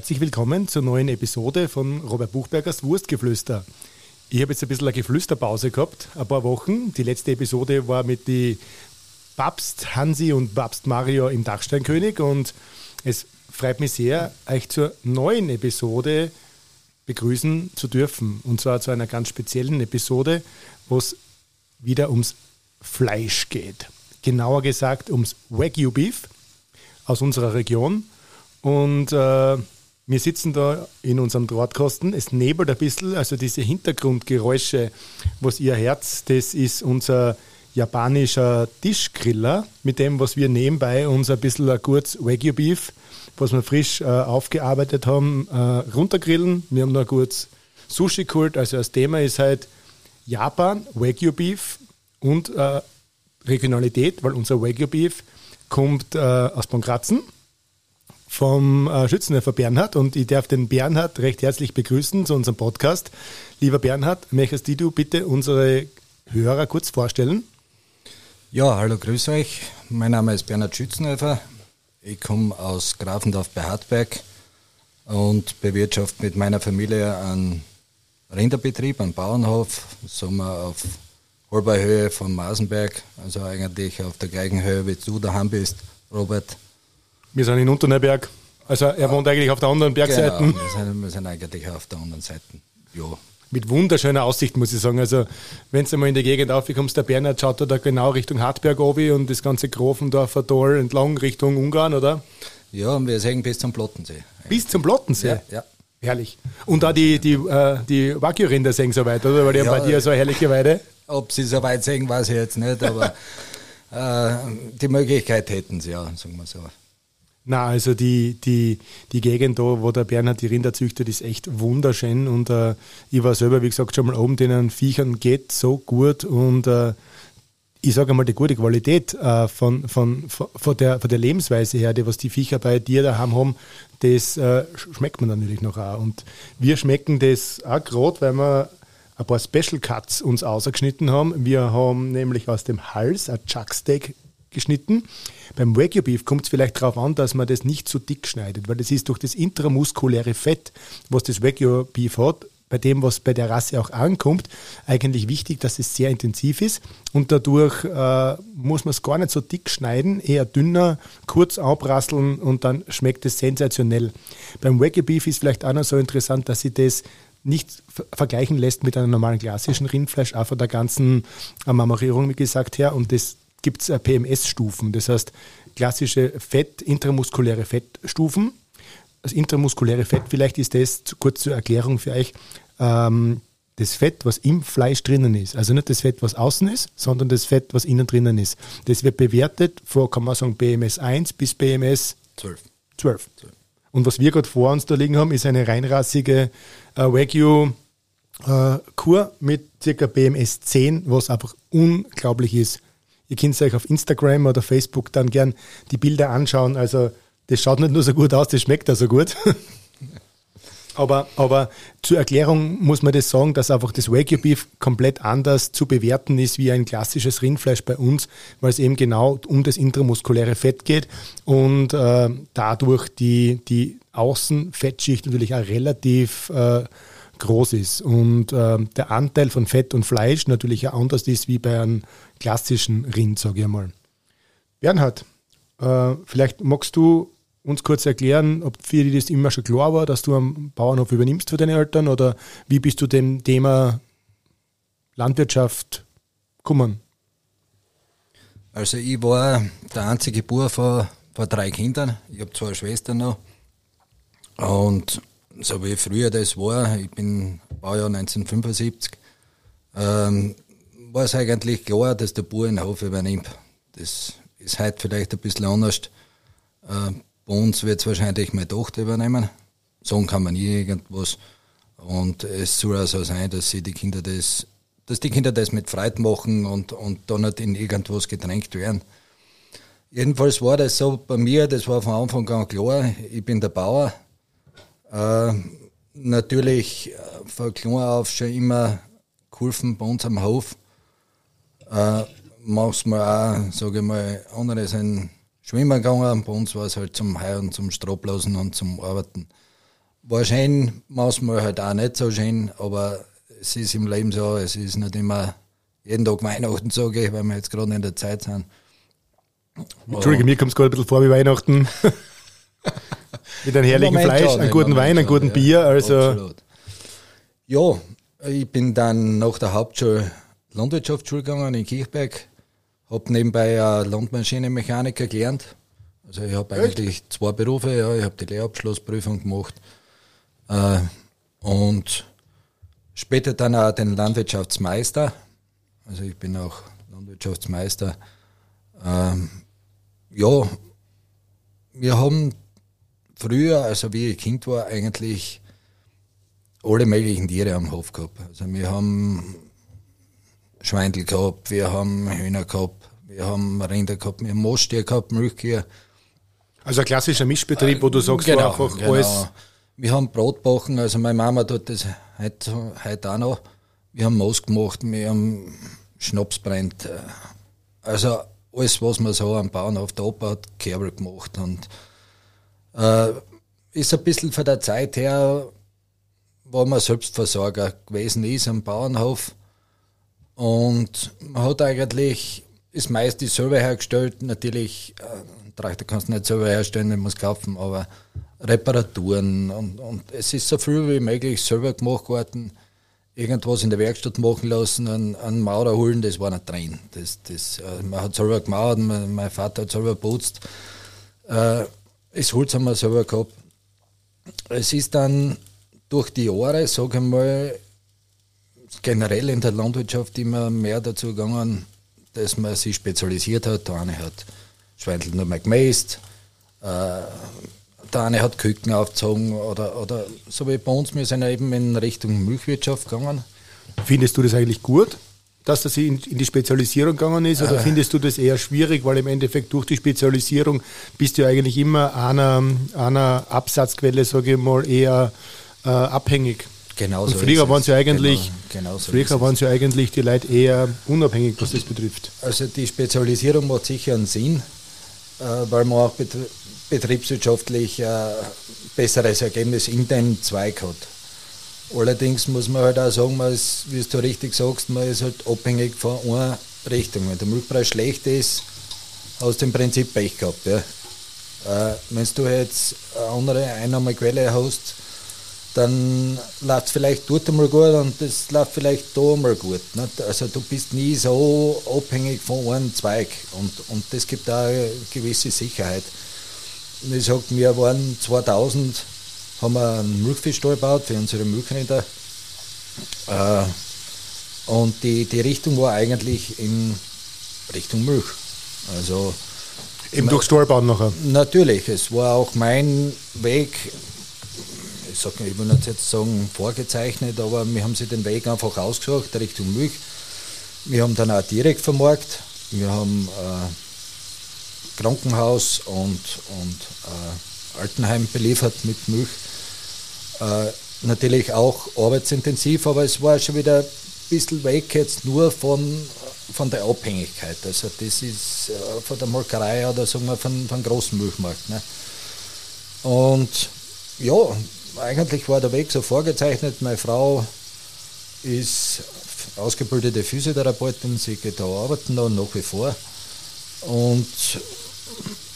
herzlich willkommen zur neuen Episode von Robert Buchbergers Wurstgeflüster. Ich habe jetzt ein bisschen eine Geflüsterpause gehabt, ein paar Wochen. Die letzte Episode war mit die Papst Hansi und Papst Mario im Dachsteinkönig und es freut mich sehr, euch zur neuen Episode begrüßen zu dürfen. Und zwar zu einer ganz speziellen Episode, wo es wieder ums Fleisch geht. Genauer gesagt ums Wagyu Beef aus unserer Region. Und äh, wir sitzen da in unserem Drahtkasten. Es nebelt ein bisschen, also diese Hintergrundgeräusche, was ihr Herz, das ist unser japanischer Tischgriller, mit dem, was wir nebenbei uns ein bisschen ein kurz Wagyu Beef, was wir frisch äh, aufgearbeitet haben, äh, runtergrillen. Wir haben noch kurz Sushi geholt. Also das Thema ist halt Japan, Wagyu Beef und äh, Regionalität, weil unser Wagyu Beef kommt äh, aus Bonkratzen vom äh, Schützenhelfer Bernhard und ich darf den Bernhard recht herzlich begrüßen zu unserem Podcast. Lieber Bernhard, möchtest du bitte unsere Hörer kurz vorstellen? Ja, hallo, grüß euch. Mein Name ist Bernhard Schützenhelfer. Ich komme aus Grafendorf bei Hartberg und bewirtschafte mit meiner Familie einen Rinderbetrieb, einen Bauernhof, wir auf halber Höhe von Masenberg, also eigentlich auf der gleichen Höhe wie du daheim bist, Robert. Wir sind in Unterneuberg. Also er wohnt eigentlich auf der anderen Bergseite. Genau, wir, sind, wir sind eigentlich auf der anderen Seite. Ja. Mit wunderschöner Aussicht, muss ich sagen. Also, wenn du mal in die Gegend aufkommst, der Bernhard schaut da genau Richtung Hartberg obi und das ganze Grofendorfer Tor entlang Richtung Ungarn, oder? Ja, und wir sehen bis zum Plottensee. Eigentlich. Bis zum Plottensee? Ja, ja. Herrlich. Und da die, die, äh, die Wagyu-Rinder sehen so weit, oder? Weil die ja, haben bei dir so eine herrliche Weide. Ob sie so weit sehen, weiß ich jetzt nicht, aber äh, die Möglichkeit hätten sie ja, sagen wir so. Na, also die, die, die Gegend da, wo der Bernhard die Rinder züchtet, ist echt wunderschön und äh, ich war selber, wie gesagt, schon mal oben, denen Viechern geht so gut und äh, ich sage einmal, die gute Qualität äh, von, von, von, der, von der Lebensweise her, die was die Viecher bei dir daheim haben, das äh, schmeckt man natürlich noch auch. Und wir schmecken das auch gerade, weil wir ein paar Special Cuts uns ausgeschnitten haben. Wir haben nämlich aus dem Hals ein Chucksteak geschnitten. Beim Wagyu Beef kommt es vielleicht darauf an, dass man das nicht zu dick schneidet, weil das ist durch das intramuskuläre Fett, was das Wagyu Beef hat, bei dem, was bei der Rasse auch ankommt, eigentlich wichtig, dass es sehr intensiv ist und dadurch äh, muss man es gar nicht so dick schneiden, eher dünner, kurz abrasseln und dann schmeckt es sensationell. Beim Wagyu Beef ist vielleicht auch noch so interessant, dass sie das nicht vergleichen lässt mit einem normalen klassischen Rindfleisch, auch von der ganzen äh, Marmorierung, wie gesagt, her. Und das gibt es äh, PMS-Stufen, das heißt klassische Fett, intramuskuläre Fettstufen. Das intramuskuläre Fett, vielleicht ist das kurz zur Erklärung für euch, ähm, das Fett, was im Fleisch drinnen ist. Also nicht das Fett, was außen ist, sondern das Fett, was innen drinnen ist. Das wird bewertet vor, kann man sagen, BMS 1 bis BMS 12. 12. 12. Und was wir gerade vor uns da liegen haben, ist eine reinrassige äh, Wagyu äh, Kur mit circa BMS 10, was einfach unglaublich ist. Ihr könnt euch auf Instagram oder Facebook dann gern die Bilder anschauen. Also das schaut nicht nur so gut aus, das schmeckt auch so gut. aber, aber zur Erklärung muss man das sagen, dass einfach das Wagyu Beef komplett anders zu bewerten ist wie ein klassisches Rindfleisch bei uns, weil es eben genau um das intramuskuläre Fett geht und äh, dadurch die, die Außenfettschicht natürlich auch relativ äh, groß ist und äh, der Anteil von Fett und Fleisch natürlich auch anders ist wie bei einem klassischen Rind, sage ich einmal. Bernhard, äh, vielleicht magst du uns kurz erklären, ob für dich das immer schon klar war, dass du am Bauernhof übernimmst für deine Eltern oder wie bist du dem Thema Landwirtschaft gekommen? Also ich war der einzige Bauer von, von drei Kindern. Ich habe zwei Schwestern noch. Und so wie früher das war, ich bin Baujahr 1975, ähm, war es eigentlich klar, dass der Bauer den Hof übernimmt. Das ist heute vielleicht ein bisschen anders. Äh, bei uns wird es wahrscheinlich meine Tochter übernehmen. Sagen kann man nie irgendwas. Und es soll also sein, dass sie die Kinder das, dass die Kinder das mit Freude machen und, und da nicht in irgendwas gedrängt werden. Jedenfalls war das so bei mir, das war von Anfang an klar, ich bin der Bauer, äh, natürlich äh, von klein auf schon immer geholfen bei uns am Hof. Äh, manchmal auch, sage ich mal, andere sind schwimmen gegangen. Bei uns war es halt zum Heuen, zum Strohblasen und zum Arbeiten. war schön, manchmal halt auch nicht so schön, aber es ist im Leben so, es ist nicht immer jeden Tag Weihnachten, sage ich, weil wir jetzt gerade in der Zeit sind. Entschuldige, mir kommt es gerade ein bisschen vor wie Weihnachten. Mit einem herrlichen Moment Fleisch, einem guten Wein, einem guten Bier. Also. Absolut. Ja, ich bin dann nach der Hauptschule Landwirtschaftsschule gegangen in Kirchberg. Habe nebenbei Landmaschinenmechaniker gelernt. Also ich habe eigentlich zwei Berufe. Ja. Ich habe die Lehrabschlussprüfung gemacht. Äh, und später dann auch den Landwirtschaftsmeister. Also ich bin auch Landwirtschaftsmeister. Ähm, ja, wir haben früher, also wie ich Kind war, eigentlich alle möglichen Tiere am Hof gehabt. Also wir haben Schweindel gehabt, wir haben Hühner gehabt, wir haben Rinder gehabt, wir haben Moosstier gehabt, Milchkühe. Also ein klassischer Mischbetrieb, wo du sagst, genau, einfach genau. alles. Wir haben Brotbachen, also meine Mama tut das heute, heute auch noch. Wir haben Moos gemacht, wir haben Schnaps brennt. Also alles, was man so am Bauernhof der Opa hat, Kerbel gemacht und äh, ist ein bisschen von der Zeit her, wo man Selbstversorger gewesen ist am Bauernhof. Und man hat eigentlich das meiste selber hergestellt. Natürlich, äh, Traktor kannst du nicht selber herstellen, den muss kaufen, aber Reparaturen und, und es ist so viel wie möglich selber gemacht worden. Irgendwas in der Werkstatt machen lassen, einen, einen Maurer holen, das war nicht drin. Das, das, äh, man hat selber gemauert, mein, mein Vater hat selber putzt. Äh, das Holz haben wir selber gehabt. Es ist dann durch die Jahre, sage ich mal, generell in der Landwirtschaft immer mehr dazu gegangen, dass man sich spezialisiert hat. Der eine hat Schweindel nur mal gemäßt, äh, der eine hat Küken aufgezogen oder, oder so wie bei uns, wir sind eben in Richtung Milchwirtschaft gegangen. Findest du das eigentlich gut? Dass das in, in die Spezialisierung gegangen ist? Oder äh. findest du das eher schwierig, weil im Endeffekt durch die Spezialisierung bist du eigentlich immer einer, einer Absatzquelle, sage ich mal, eher äh, abhängig? Genau so früher waren sie eigentlich, genau, genau so früher waren sie eigentlich die Leute eher unabhängig, was das betrifft. Also die Spezialisierung macht sicher einen Sinn, äh, weil man auch betriebswirtschaftlich äh, besseres Ergebnis in den Zweig hat. Allerdings muss man halt auch sagen, man ist, wie du richtig sagst, man ist halt abhängig von einer Richtung. Wenn der Milchpreis schlecht ist, hast du im Prinzip Pech gehabt. Ja. Äh, wenn du jetzt eine andere Einnahmequelle hast, dann läuft es vielleicht dort einmal gut und das läuft vielleicht da einmal gut. Nicht? Also du bist nie so abhängig von einem Zweig und, und das gibt auch eine gewisse Sicherheit. Und ich sage, wir waren 2000 haben wir einen Milchfischstall gebaut für unsere Milchrinder. Äh, und die, die Richtung war eigentlich in Richtung Milch. Also Eben durch Stallbauen nachher? Natürlich, es war auch mein Weg, ich, sag, ich will nicht jetzt sagen vorgezeichnet, aber wir haben sich den Weg einfach ausgesucht, Richtung Milch. Wir haben dann auch direkt vermarkt. Wir haben äh, Krankenhaus und, und äh, Altenheim beliefert mit Milch. Äh, natürlich auch arbeitsintensiv, aber es war schon wieder ein bisschen weg jetzt nur von, von der Abhängigkeit. Also das ist äh, von der Molkerei oder sagen wir von, von großen Milchmarkt. Ne? Und ja, eigentlich war der Weg so vorgezeichnet. Meine Frau ist ausgebildete Physiotherapeutin, sie geht da arbeiten noch nach wie vor. Und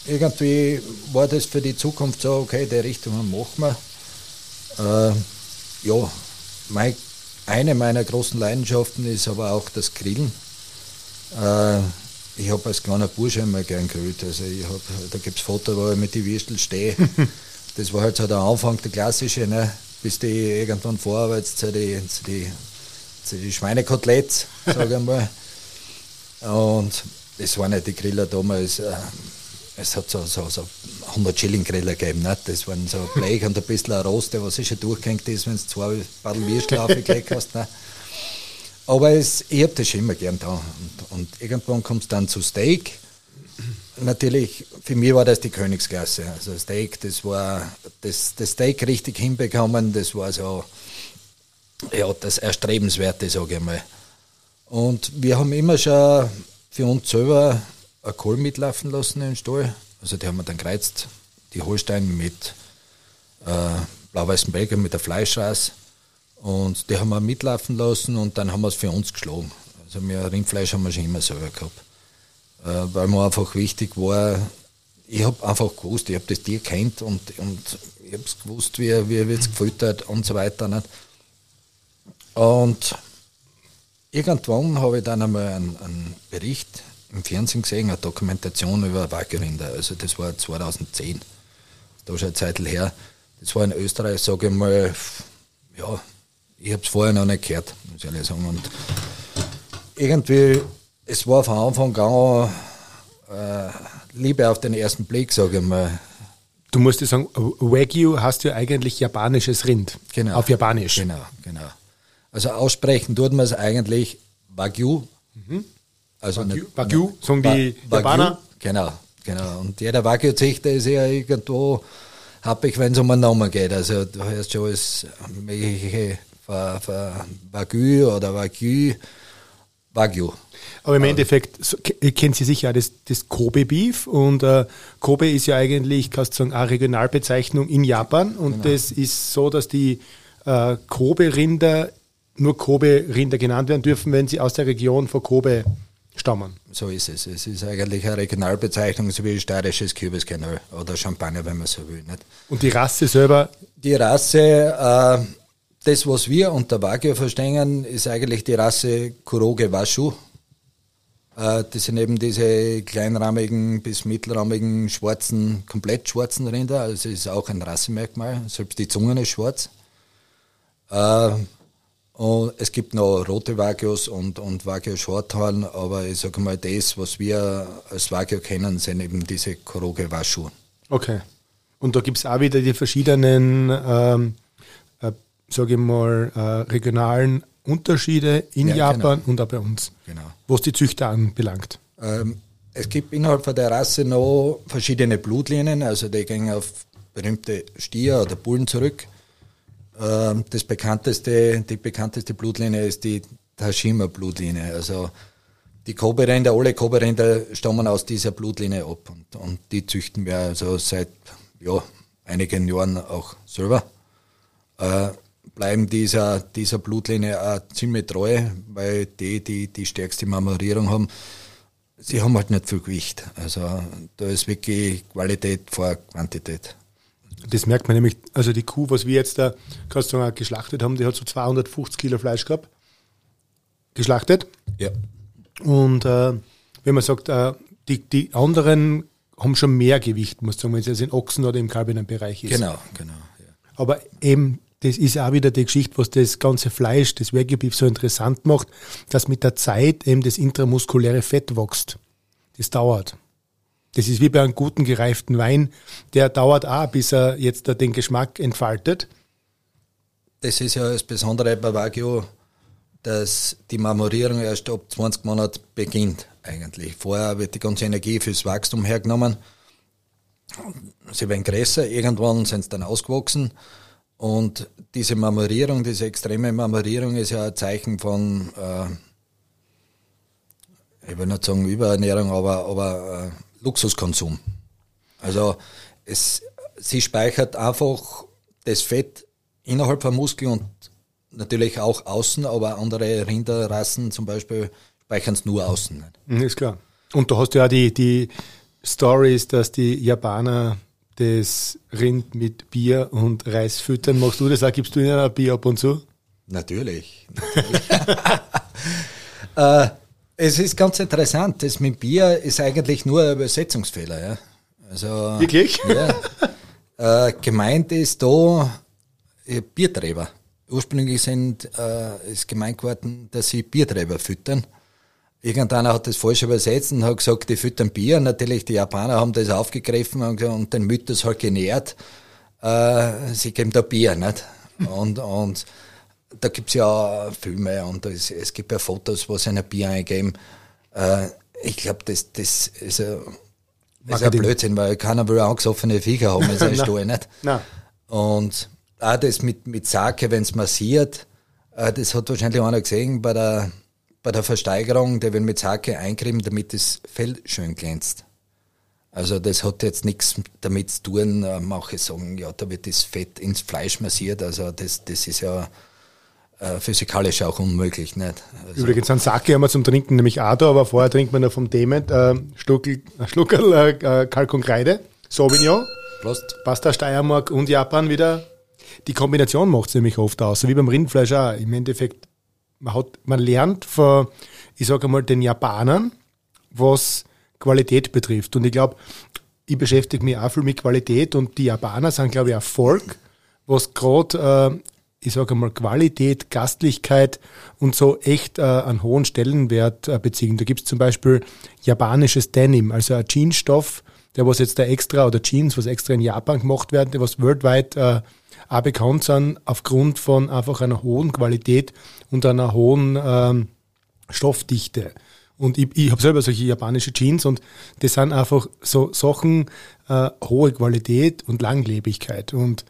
irgendwie war das für die Zukunft so, okay, die Richtung machen wir. Äh, ja, mein, eine meiner großen Leidenschaften ist aber auch das Grillen. Äh, ich habe als kleiner Bursche immer gern gegrillt. Also ich hab, da gibt es Fotos, wo ich mit den Würstel stehe. das war halt so der Anfang, der klassische, ne? bis die irgendwann vorarbeitest zu die, zu die, zu die Schweinekoteletts, sage ich mal. Und das waren ja die Griller damals. Äh, es hat so, so, so 100 Schilling Griller gegeben. Nicht? Das waren so Blech und ein bisschen ein Rost, was sicher durchgehängt ist, wenn du zwei Badel Würstel aufgelegt hast. Ne? Aber es, ich habe das schon immer gern da. Und, und irgendwann kommst du dann zu Steak. Natürlich, für mich war das die Königsklasse. Also Steak, das war das, das Steak richtig hinbekommen, das war so ja, das Erstrebenswerte, sage ich mal. Und wir haben immer schon für uns selber ein Kohl mitlaufen lassen im Stall. Also die haben wir dann gereizt, die Holstein mit äh, blau-weißen Belgier mit der Fleischrasse. Und die haben wir mitlaufen lassen und dann haben wir es für uns geschlagen. Also wir Rindfleisch haben wir schon immer selber gehabt. Äh, weil mir einfach wichtig war, ich habe einfach gewusst, ich habe das Tier kennt und, und ich habe es gewusst, wie, wie wird es gefüttert und so weiter. Nicht? Und irgendwann habe ich dann einmal einen, einen, Bericht im Fernsehen gesehen, eine Dokumentation über Wackelrinder. Also das war 2010. Da ist schon eine Zeit her. Das war in Österreich, sage ich mal, ja, ich habe es vorher noch nicht gehört, muss ich ehrlich sagen. Und irgendwie, es war von Anfang an äh, Liebe auf den ersten Blick, sage ich mal. Du musst dir sagen, Wagyu hast ja eigentlich japanisches Rind. Genau. Auf Japanisch. Genau, genau. Also aussprechen tut man es eigentlich Wagyu. Mhm. Also Wagyu, Wagyu sagen die Wagyu, Japaner. Genau, genau. Und jeder Wagyu-Züchter ist ja irgendwo happig, wenn es um einen Namen geht. Also du hörst schon alles mögliche Wagyu oder Wagyu, Wagyu. Aber im Endeffekt kennt Sie sicher das, das Kobe Beef und äh, Kobe ist ja eigentlich, kannst du sagen, eine Regionalbezeichnung in Japan und genau. das ist so, dass die äh, Kobe-Rinder nur Kobe-Rinder genannt werden dürfen, wenn sie aus der Region von Kobe stammen. So ist es. Es ist eigentlich eine Regionalbezeichnung, so wie steirisches Kürbiskanal oder Champagner, wenn man so will. Nicht? Und die Rasse selber? Die Rasse, äh, das, was wir unter Wagyu verstehen, ist eigentlich die Rasse Kuroge Washu. Äh, das sind eben diese kleinrahmigen bis mittelrahmigen schwarzen, komplett schwarzen Rinder. Also ist auch ein Rassemerkmal. Selbst die Zungen ist schwarz. Äh, und es gibt noch rote Wagyus und, und Wagyu Shorthorn, aber ich sage mal, das, was wir als Wagyu kennen, sind eben diese Koroge Washu. Okay. Und da gibt es auch wieder die verschiedenen, ähm, äh, sage ich mal, äh, regionalen Unterschiede in ja, Japan genau. und auch bei uns, genau. was die Züchter anbelangt. Ähm, es gibt innerhalb von der Rasse noch verschiedene Blutlinien, also die gehen auf berühmte Stier oder Bullen zurück. Ähm, das bekannteste, die bekannteste Blutlinie ist die Tashima-Blutlinie. Also die Kobe-Rinder, alle Kobe-Rinder stammen aus dieser Blutlinie ab und, und die züchten wir also seit ja, einigen Jahren auch selber. Äh, bleiben dieser, dieser Blutlinie auch ziemlich treu, weil die, die die stärkste Marmorierung haben, sie haben halt nicht viel Gewicht. Also da ist wirklich Qualität vor Quantität. Das merkt man nämlich, also die Kuh, was wir jetzt da kannst du sagen, geschlachtet haben, die hat so 250 Kilo Fleisch gehabt. Geschlachtet. Ja. Und äh, wenn man sagt, äh, die, die anderen haben schon mehr Gewicht, muss ich sagen, wenn es jetzt in Ochsen oder im kalbinen Bereich ist. Genau, genau. Ja. Aber eben, das ist auch wieder die Geschichte, was das ganze Fleisch, das Wagyu so interessant macht, dass mit der Zeit eben das intramuskuläre Fett wächst. Das dauert. Das ist wie bei einem guten gereiften Wein, der dauert auch, bis er jetzt den Geschmack entfaltet. Das ist ja das Besondere bei Wagyu, dass die Marmorierung erst ab 20 Monaten beginnt eigentlich. Vorher wird die ganze Energie fürs Wachstum hergenommen. Sie werden größer, irgendwann sind sie dann ausgewachsen. Und diese Marmorierung, diese extreme Marmorierung ist ja ein Zeichen von, äh, ich will nicht sagen Überernährung, aber, aber äh, Luxuskonsum. Also es, sie speichert einfach das Fett innerhalb vom Muskel und natürlich auch außen, aber andere Rinderrassen zum Beispiel speichern es nur außen. Mhm, ist klar. Und du hast ja die, die Stories, dass die Japaner das Rind mit Bier und Reis füttern. Machst du das auch? Gibst du ihnen ein Bier ab und zu? Natürlich. natürlich. äh, es ist ganz interessant. Das mit Bier ist eigentlich nur ein Übersetzungsfehler. Ja. Also, Wirklich? Ja. Äh, gemeint ist da äh, Bierträger. Ursprünglich sind, äh, ist gemeint geworden, dass sie Bierträger füttern. Irgendeiner hat das falsch übersetzt und hat gesagt, die füttern Bier. Natürlich, die Japaner haben das aufgegriffen und, und den Mythos halt genährt. Äh, sie geben da Bier, nicht? Und, und da gibt es ja Filme und es, es gibt ja Fotos, wo sie ein Bier eingeben. Äh, ich glaube, das, das ist ein, das ist ein Blödsinn, weil keiner will angesoffene Viecher haben in seinem Stall, nicht? Nein. Und auch das mit, mit Sake, wenn es massiert, äh, das hat wahrscheinlich einer gesehen bei der, bei der Versteigerung, der will mit Sake eincremen, damit das Fell schön glänzt. Also das hat jetzt nichts damit zu tun, äh, manche sagen, ja, da wird das Fett ins Fleisch massiert. Also das, das ist ja äh, physikalisch auch unmöglich. Nicht? Also Übrigens, einen Sake haben wir zum Trinken nämlich auch da, aber vorher trinkt man noch vom Dement äh, Schluckel, Schluckerl äh, äh Kalk und Kreide, Sauvignon, Prost. Pasta Steiermark und Japan wieder. Die Kombination macht es nämlich oft aus, so wie beim Rindfleisch auch. Im Endeffekt, man, hat, man lernt von, ich sage mal, den Japanern, was Qualität betrifft. Und ich glaube, ich beschäftige mich auch viel mit Qualität und die Japaner sind, glaube ich, ein Volk, was gerade, äh, ich sage mal, Qualität, Gastlichkeit und so echt äh, einen hohen Stellenwert äh, beziehen. Da gibt es zum Beispiel japanisches Denim, also ein Jeansstoff, der was jetzt da extra, oder Jeans, was extra in Japan gemacht werden, der was weltweit äh, auch bekannt sind, aufgrund von einfach einer hohen Qualität und einer hohen ähm, Stoffdichte. Und ich, ich habe selber solche japanische Jeans und das sind einfach so Sachen, äh, hohe Qualität und Langlebigkeit. Und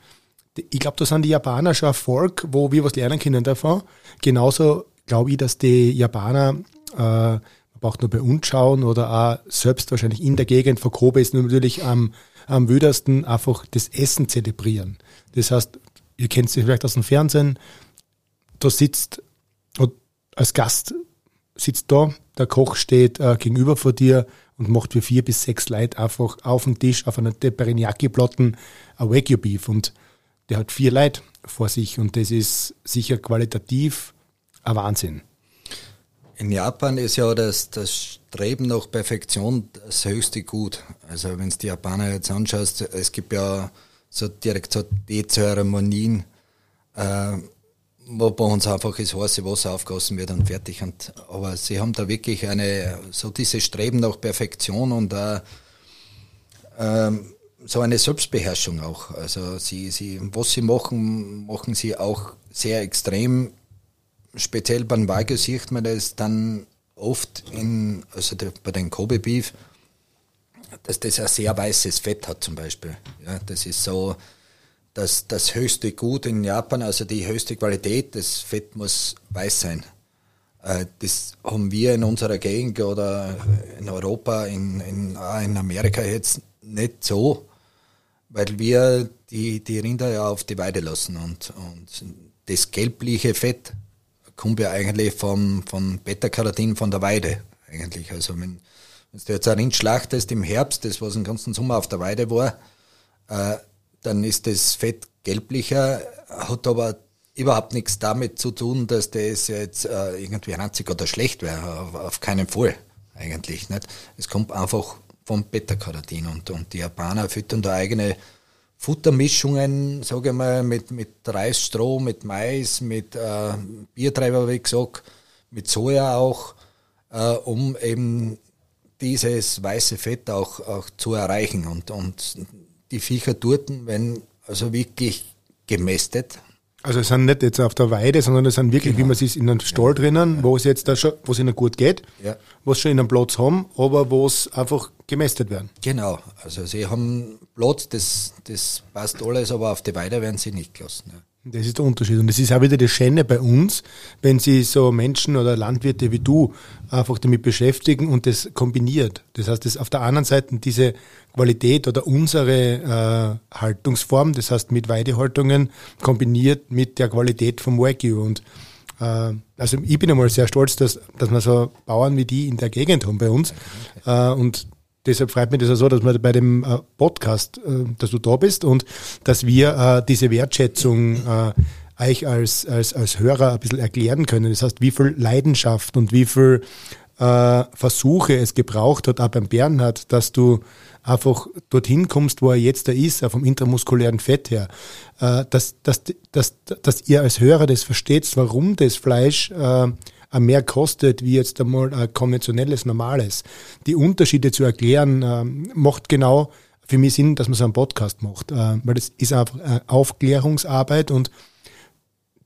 ich glaube, da sind die Japaner schon ein Volk, wo wir was lernen können davon. Genauso glaube ich, dass die Japaner, äh, man braucht nur bei uns schauen oder auch selbst wahrscheinlich in der Gegend von Kobe ist natürlich am, am wüdersten einfach das Essen zelebrieren. Das heißt, ihr kennt es vielleicht aus dem Fernsehen, da sitzt als Gast sitzt da, der Koch steht äh, gegenüber vor dir und macht für vier bis sechs Leute einfach auf dem Tisch auf einer Teppanyaki-Platten ein Wagyu Beef und der hat vier Leute vor sich und das ist sicher qualitativ ein Wahnsinn. In Japan ist ja das, das Streben nach Perfektion das höchste Gut. Also wenn du die Japaner jetzt anschaust, es gibt ja so direkt so Teezeremonien, äh, wo bei uns einfach das heiße Wasser aufgossen wird und fertig. Und, aber sie haben da wirklich eine, so dieses Streben nach Perfektion und äh, ähm, so eine Selbstbeherrschung auch. Also sie, sie, was sie machen, machen sie auch sehr extrem. Speziell beim Wagyu sieht man das dann oft in, also bei den Kobe Beef, dass das ein sehr weißes Fett hat zum Beispiel. Ja, das ist so, das, das höchste Gut in Japan, also die höchste Qualität, das Fett muss weiß sein. Äh, das haben wir in unserer Gegend oder in Europa, in, in, in Amerika jetzt nicht so, weil wir die, die Rinder ja auf die Weide lassen und, und das gelbliche Fett kommt ja eigentlich vom, vom Beta-Carotin von der Weide eigentlich. Also wenn, wenn du jetzt ein Rind schlachtest im Herbst, das was den ganzen Sommer auf der Weide war, äh, dann ist das Fett gelblicher, hat aber überhaupt nichts damit zu tun, dass das jetzt äh, irgendwie ranzig oder schlecht wäre. Auf, auf, keinen Fall eigentlich nicht. Es kommt einfach vom Beta-Carotin und, und die Japaner füttern da eigene Futtermischungen, sage ich mal, mit, mit Reisstroh, mit Mais, mit äh, Biertreiber, wie gesagt, mit Soja auch, äh, um eben dieses weiße Fett auch, auch zu erreichen. Und, und die Viecher dort, wenn also wirklich gemästet. Also es sind nicht jetzt auf der Weide, sondern es sind wirklich, genau. wie man es in einem Stall ja. drinnen, wo es jetzt da schon, wo es ihnen gut geht, ja. wo es schon in einem Platz haben, aber wo es einfach gemästet werden. Genau, also sie haben Platz, das, das passt alles, aber auf die Weide werden sie nicht gelassen. Ja. Das ist der Unterschied. Und das ist auch wieder das Schöne bei uns, wenn sie so Menschen oder Landwirte wie du einfach damit beschäftigen und das kombiniert. Das heißt, das auf der anderen Seite diese Qualität oder unsere äh, Haltungsform, das heißt mit Weidehaltungen kombiniert mit der Qualität vom Wagyu. Und äh, also ich bin einmal sehr stolz, dass, dass wir so Bauern wie die in der Gegend haben bei uns. Äh, und deshalb freut mich das auch so, dass wir bei dem äh, Podcast, äh, dass du da bist und dass wir äh, diese Wertschätzung euch als, als, als Hörer ein bisschen erklären können. Das heißt, wie viel Leidenschaft und wie viel Versuche es gebraucht hat, auch beim Bernhard, dass du einfach dorthin kommst, wo er jetzt da ist, vom intramuskulären Fett her, dass, dass, dass, dass ihr als Hörer das versteht, warum das Fleisch mehr kostet, wie jetzt einmal ein konventionelles, normales. Die Unterschiede zu erklären, äh, macht genau für mich Sinn, dass man so einen Podcast macht, äh, weil das ist einfach Aufklärungsarbeit und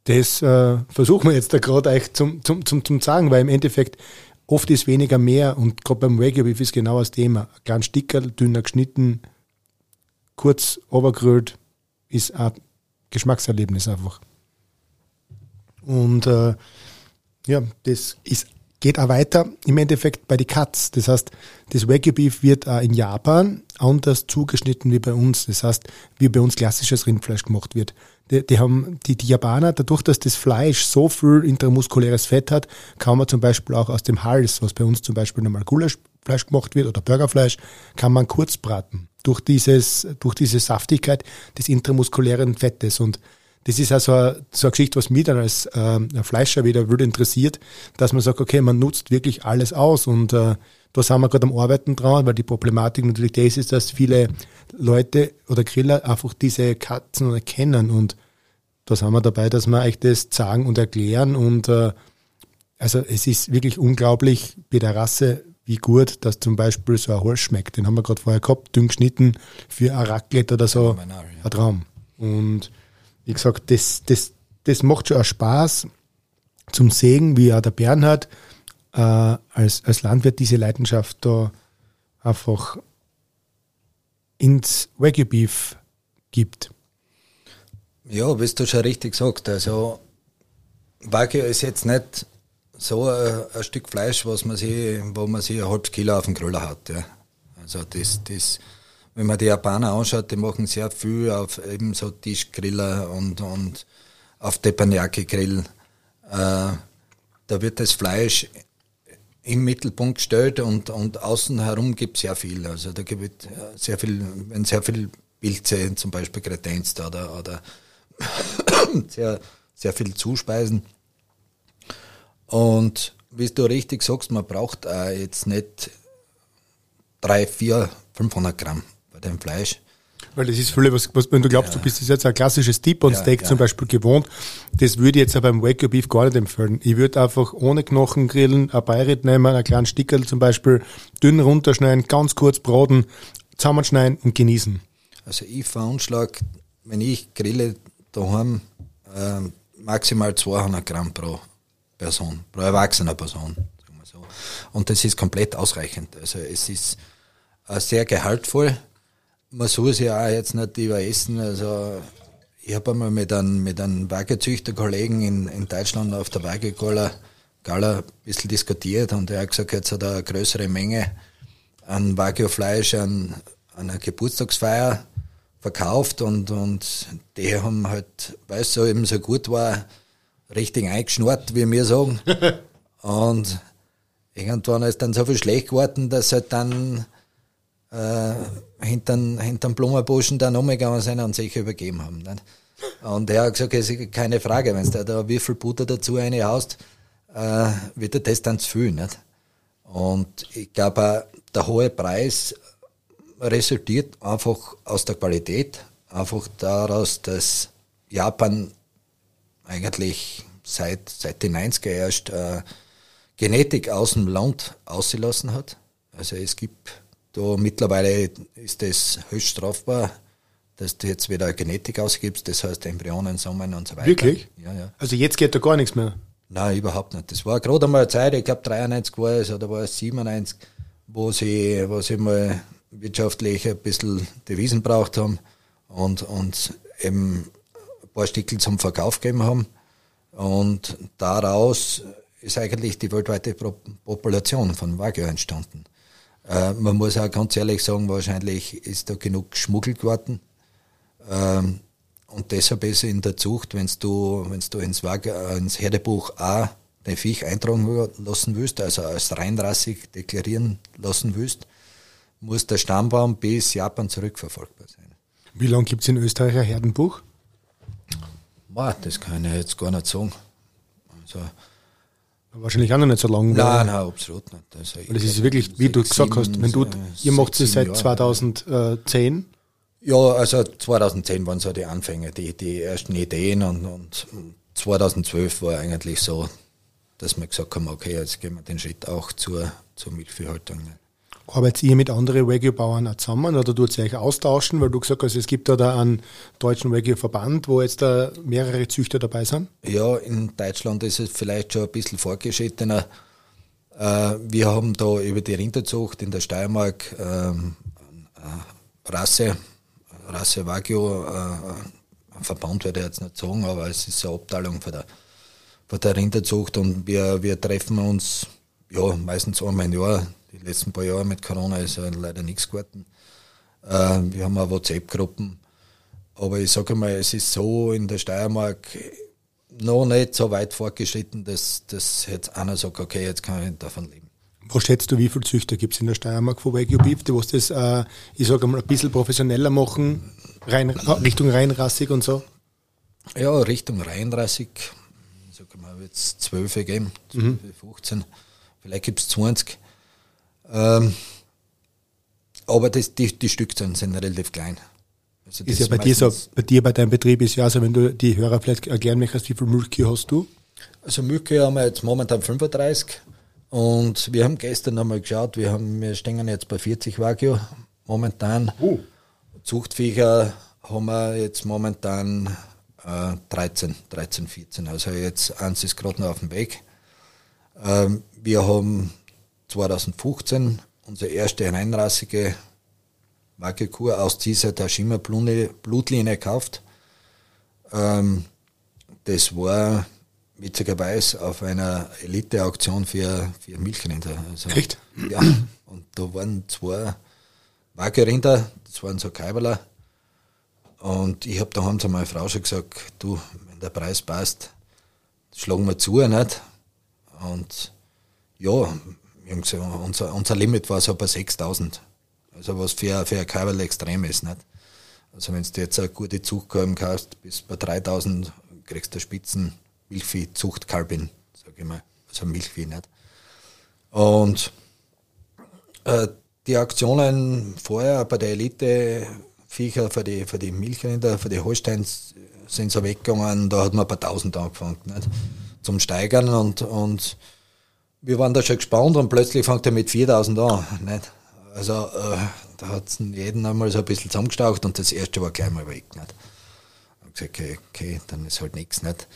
das äh, versuchen wir jetzt da gerade euch zum, zum, zum, zum sagen, weil im Endeffekt oft ist weniger mehr und gerade beim Wagyu Beef ist genau das Thema. Kleines Stickerl, dünner geschnitten, kurz overgrüllt, ist ein Geschmackserlebnis einfach. Und äh, ja, das ist geht auch weiter im Endeffekt bei die Cuts. Das heißt, das Wagyu Beef wird auch in Japan anders zugeschnitten wie bei uns. Das heißt, wie bei uns klassisches Rindfleisch gemacht wird. Die, die haben, die, die Japaner, dadurch, dass das Fleisch so viel intramuskuläres Fett hat, kann man zum Beispiel auch aus dem Hals, was bei uns zum Beispiel normal Gulaschfleisch gemacht wird oder Burgerfleisch, kann man kurz braten. Durch dieses, durch diese Saftigkeit des intramuskulären Fettes und das ist also eine, so eine Geschichte, was mich dann als äh, Fleischer wieder würde interessiert, dass man sagt, okay, man nutzt wirklich alles aus und äh, da sind wir gerade am Arbeiten dran, weil die Problematik natürlich das ist, dass viele Leute oder Griller einfach diese Katzen erkennen und da sind wir dabei, dass wir euch das sagen und erklären und äh, also es ist wirklich unglaublich bei der Rasse, wie gut, dass zum Beispiel so ein Holz schmeckt. Den haben wir gerade vorher gehabt, dünn geschnitten für ein Raclette oder so. Ein Traum. Und wie gesagt, das, das, das macht schon auch Spaß zum Sehen, wie auch der Bernhard äh, als, als Landwirt diese Leidenschaft da einfach ins Wagyu Beef gibt. Ja, wie du schon richtig sagst, also Wagyu ist jetzt nicht so ein, ein, Stück Fleisch, was man sich, wo man sich ein halbes Kilo auf den Griller hat. Ja. Also das, das wenn man die Japaner anschaut, die machen sehr viel auf eben so Tischgriller und, und auf Teppanyaki-Grill. Äh, da wird das Fleisch im Mittelpunkt gestellt und, und außen herum gibt es sehr viel. Also da gibt es sehr viel, wenn sehr viel Pilze zum Beispiel kredenzt oder, oder sehr, sehr viel zuspeisen. Und wie du richtig sagst, man braucht auch jetzt nicht drei, vier, 500 Gramm bei dem Fleisch. Weil das ist völlig was, was wenn du glaubst, ja. du bist jetzt ein klassisches T-Bone-Steak ja, ja. zum Beispiel gewohnt, das würde ich jetzt aber beim Wagyu Beef gar nicht empfehlen. Ich würde einfach ohne Knochen grillen, ein Beirit nehmen, einen kleinen Stickerl zum Beispiel, dünn runterschneiden, ganz kurz braten, zusammenschneiden und genießen. Also ich veranschlag, wenn ich grille daheim, äh, maximal 200 Gramm pro Person, pro erwachsener Person. So. Und das ist komplett ausreichend. Also es ist äh, sehr gehaltvoll man soll sich auch jetzt nicht überessen. Also ich habe einmal mit einem, mit einem Weigezüchterkollegen in, in Deutschland auf der Weigegala Gala ein bisschen diskutiert und er hat gesagt, jetzt hat er eine größere Menge an Wagyu-Fleisch an, an einer Geburtstagsfeier verkauft und, und die haben halt, weil es so eben so gut war, richtig eingeschnurrt, wie wir sagen. und irgendwann ist dann so viel schlecht geworden, dass halt dann äh, hinter hinterm Blumenbuschen dann umgegangen sind und sich übergeben haben. Nicht? Und er hat gesagt, es ist keine Frage, wenn du da wie viel Butter dazu eine haust, äh, wird er das dann zu viel. Nicht? Und ich glaube, der hohe Preis resultiert einfach aus der Qualität, einfach daraus, dass Japan eigentlich seit, seit den 90er erst äh, Genetik aus dem Land ausgelassen hat. Also es gibt da mittlerweile ist es höchst strafbar, dass du jetzt wieder Genetik ausgibst, das heißt Embryonen sammeln und so weiter. Wirklich? Ja, ja. Also jetzt geht da gar nichts mehr? Nein, überhaupt nicht. Das war gerade einmal eine Zeit, ich glaube 93 war es oder war es 97, wo sie, wo sie mal wirtschaftlich ein bisschen Devisen braucht haben und, und eben ein paar Stickel zum Verkauf gegeben haben. Und daraus ist eigentlich die weltweite Population von Wagyu entstanden. Äh, man muss auch ganz ehrlich sagen, wahrscheinlich ist da genug geschmuggelt worden. Ähm, und deshalb ist in der Zucht, wenn du, wenn's du ins, Wag äh, ins Herdebuch A den Viech eintragen lassen willst, also als reinrassig deklarieren lassen willst, muss der Stammbaum bis Japan zurückverfolgbar sein. Wie lange gibt es in Österreich ein Herdenbuch? Boah, das kann ich jetzt gar nicht sagen. Also, Wahrscheinlich auch noch nicht so lange. Nein, nein, absolut nicht. Also das ist wirklich, wie du gesagt hast, wenn du, ihr macht es seit 2010. Ja, also 2010 waren so die Anfänge, die, die ersten Ideen und, und 2012 war eigentlich so, dass wir gesagt haben, okay, jetzt gehen wir den Schritt auch zur, zur Milchviehhaltung. Arbeitet ihr mit anderen Wagyu-Bauern zusammen oder tut ihr euch austauschen? Weil du gesagt hast, es gibt da, da einen deutschen Wagyu-Verband, wo jetzt da mehrere Züchter dabei sind. Ja, in Deutschland ist es vielleicht schon ein bisschen fortgeschrittener. Äh, wir haben da über die Rinderzucht in der Steiermark ähm, Rasse, Rasse Wagyu, äh, Verband werde ich jetzt nicht sagen, aber es ist eine Abteilung von der, von der Rinderzucht und wir, wir treffen uns ja, meistens einmal im Jahr. Die letzten paar Jahre mit Corona ist ja leider nichts geworden. Äh, wir haben auch WhatsApp-Gruppen. Aber ich sage mal, es ist so in der Steiermark noch nicht so weit fortgeschritten, dass, dass jetzt einer sagt, okay, jetzt kann ich davon leben. Was schätzt du, wie viele Züchter gibt es in der Steiermark von Wagyu Beef, die was das, äh, ich sage mal, ein bisschen professioneller machen, rein, Richtung reinrassig und so? Ja, Richtung reinrassig, ich sage mal, wird es 12 geben, 12, mhm. 15, vielleicht gibt es 20. Ähm, aber das, die, die Stückzahlen sind relativ klein. Also ist ja bei dir so, bei dir, bei deinem Betrieb ist ja so, wenn du die Hörer vielleicht erklären möchtest, wie viel Milchkühe hast du? Also Milchkühe haben wir jetzt momentan 35 und wir haben gestern nochmal geschaut, wir, haben, wir stehen jetzt bei 40 Wagyu momentan. Uh. Zuchtviecher haben wir jetzt momentan äh, 13, 13, 14. Also jetzt eins ist gerade noch auf dem Weg. Ähm, wir haben 2015 unsere erste reinrassige Wagyu-Kuh aus dieser Tashima Blutlinie gekauft. Ähm, das war witzigerweise auf einer Elite-Auktion für, für Milchrinder. Also, Echt? Ja, und da waren zwei Wagyu-Rinder, das waren so Kaiberler. Und ich habe daheim zu meiner Frau schon gesagt, du, wenn der Preis passt, schlagen wir zu, nicht? Und ja, unser, unser Limit war so bei 6000. Also was für, für ein Kaiberl extrem ist, nicht? Also wenn du jetzt eine gute Zuchtkalben kaufst, bis bei 3000 kriegst du Spitzen Milchvieh-Zuchtkalbin, sag ich mal. Also Milchvieh nicht. Und äh, die Aktionen vorher bei der Elite Viecher für die, für die Milchrinder, für die Holsteins sind so weggegangen, da hat man ein paar tausend angefangen, nicht? Zum Steigern und, und wir waren da schon gespannt und plötzlich fängt er mit 4000 an, nicht? Also, äh, da hat es jeden einmal so ein bisschen zusammengestaucht und das erste war gleich mal weg, nicht? Ich gesagt, okay, okay, dann ist halt nichts, nicht?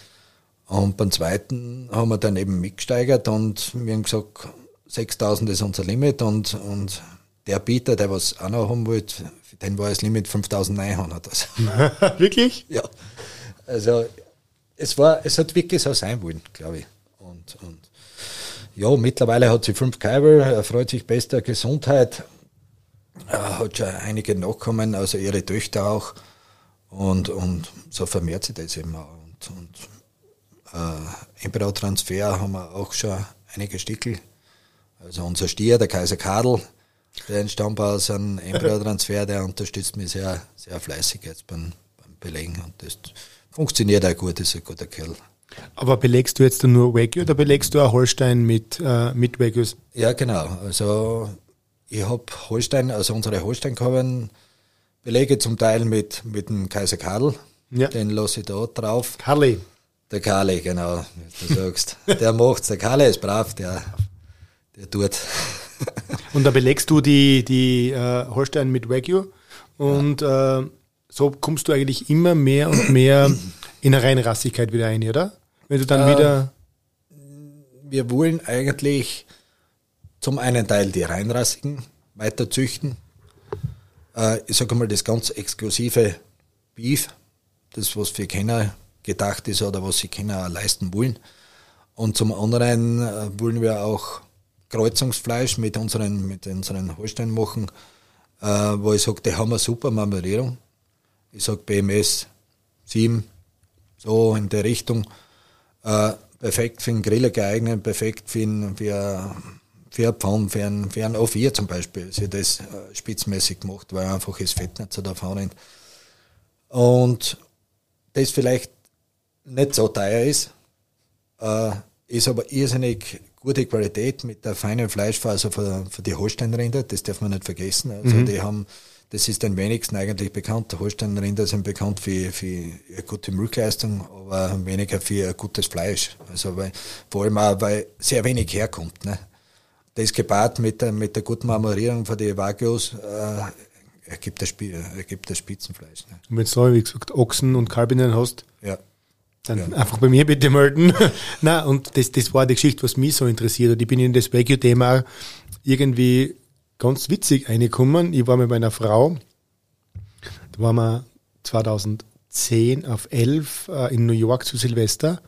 Und beim zweiten haben wir dann eben mitgesteigert und wir haben gesagt, 6000 ist unser Limit und, und der Bieter, der was auch noch haben wollte, für den war das Limit 5900. Also, wirklich? Ja. Also es war, es hat wirklich so sein wollen, glaube ich. Und, und ja, mittlerweile hat sie fünf Kaiber, er freut sich bester Gesundheit, hat schon einige Nachkommen, also ihre Töchter auch. Und, und so vermehrt sie das auch. Und, und äh, Emperor-Transfer haben wir auch schon einige Stickel. Also unser Stier, der Kaiser Kadel, der entstammt aus einem Embryo-Transfer, der unterstützt mich sehr, sehr fleißig jetzt beim, beim Belegen. Und das funktioniert auch gut, ist ein guter Kerl. Aber belegst du jetzt nur Wagyu oder belegst du auch Holstein mit, äh, mit Wagyus? Ja, genau. Also ich habe Holstein, also unsere holstein belege zum Teil mit, mit dem Kaiser Karl. Ja. Den lasse ich da drauf. Karli. Der Kali, genau, wie du sagst. Der macht's. Der Kali ist brav, der, der tut. Und da belegst du die, die äh, Holstein mit Wagyu und ja. äh, so kommst du eigentlich immer mehr und mehr in eine reine Rassigkeit wieder ein, oder? Wenn du dann äh, wieder. Wir wollen eigentlich zum einen Teil die Reinrassigen weiter züchten. Äh, ich sage mal, das ganz exklusive Beef, das was wir kennen, gedacht ist oder was sie können leisten wollen. Und zum anderen äh, wollen wir auch Kreuzungsfleisch mit unseren, mit unseren Holstein machen, äh, wo ich sage, die haben eine super Marmorierung. Ich sage BMS 7, so in der Richtung. Äh, perfekt für den Griller geeignet, perfekt für, einen, für, für eine Pfanne, für einen, für einen O4 zum Beispiel. Sie das äh, spitzmäßig gemacht, weil einfach das Fett nicht so davon rennt. Und das vielleicht nicht so teuer ist, äh, ist aber irrsinnig gute Qualität mit der feinen Fleischfaser für, für die Holsteinrinder, das darf man nicht vergessen. Also mhm. die haben, das ist den wenigsten eigentlich bekannt. Die Holsteinrinder sind bekannt für, für eine gute Milchleistung, aber weniger für ein gutes Fleisch. Also weil, vor allem auch, weil sehr wenig herkommt. Ne? Das gepaart mit der, mit der guten Marmorierung von den Wagyus, äh, ergibt das, ergibt das Spitzenfleisch. Ne? Und wenn du, wie gesagt, Ochsen und Kalbinnen hast, ja. Dann ja. einfach bei mir bitte melden. Na und das, das war die Geschichte, was mich so interessiert. Ich bin in das Veggie-Thema irgendwie ganz witzig reingekommen. Ich war mit meiner Frau, da waren wir 2010 auf 11 äh, in New York zu Silvester.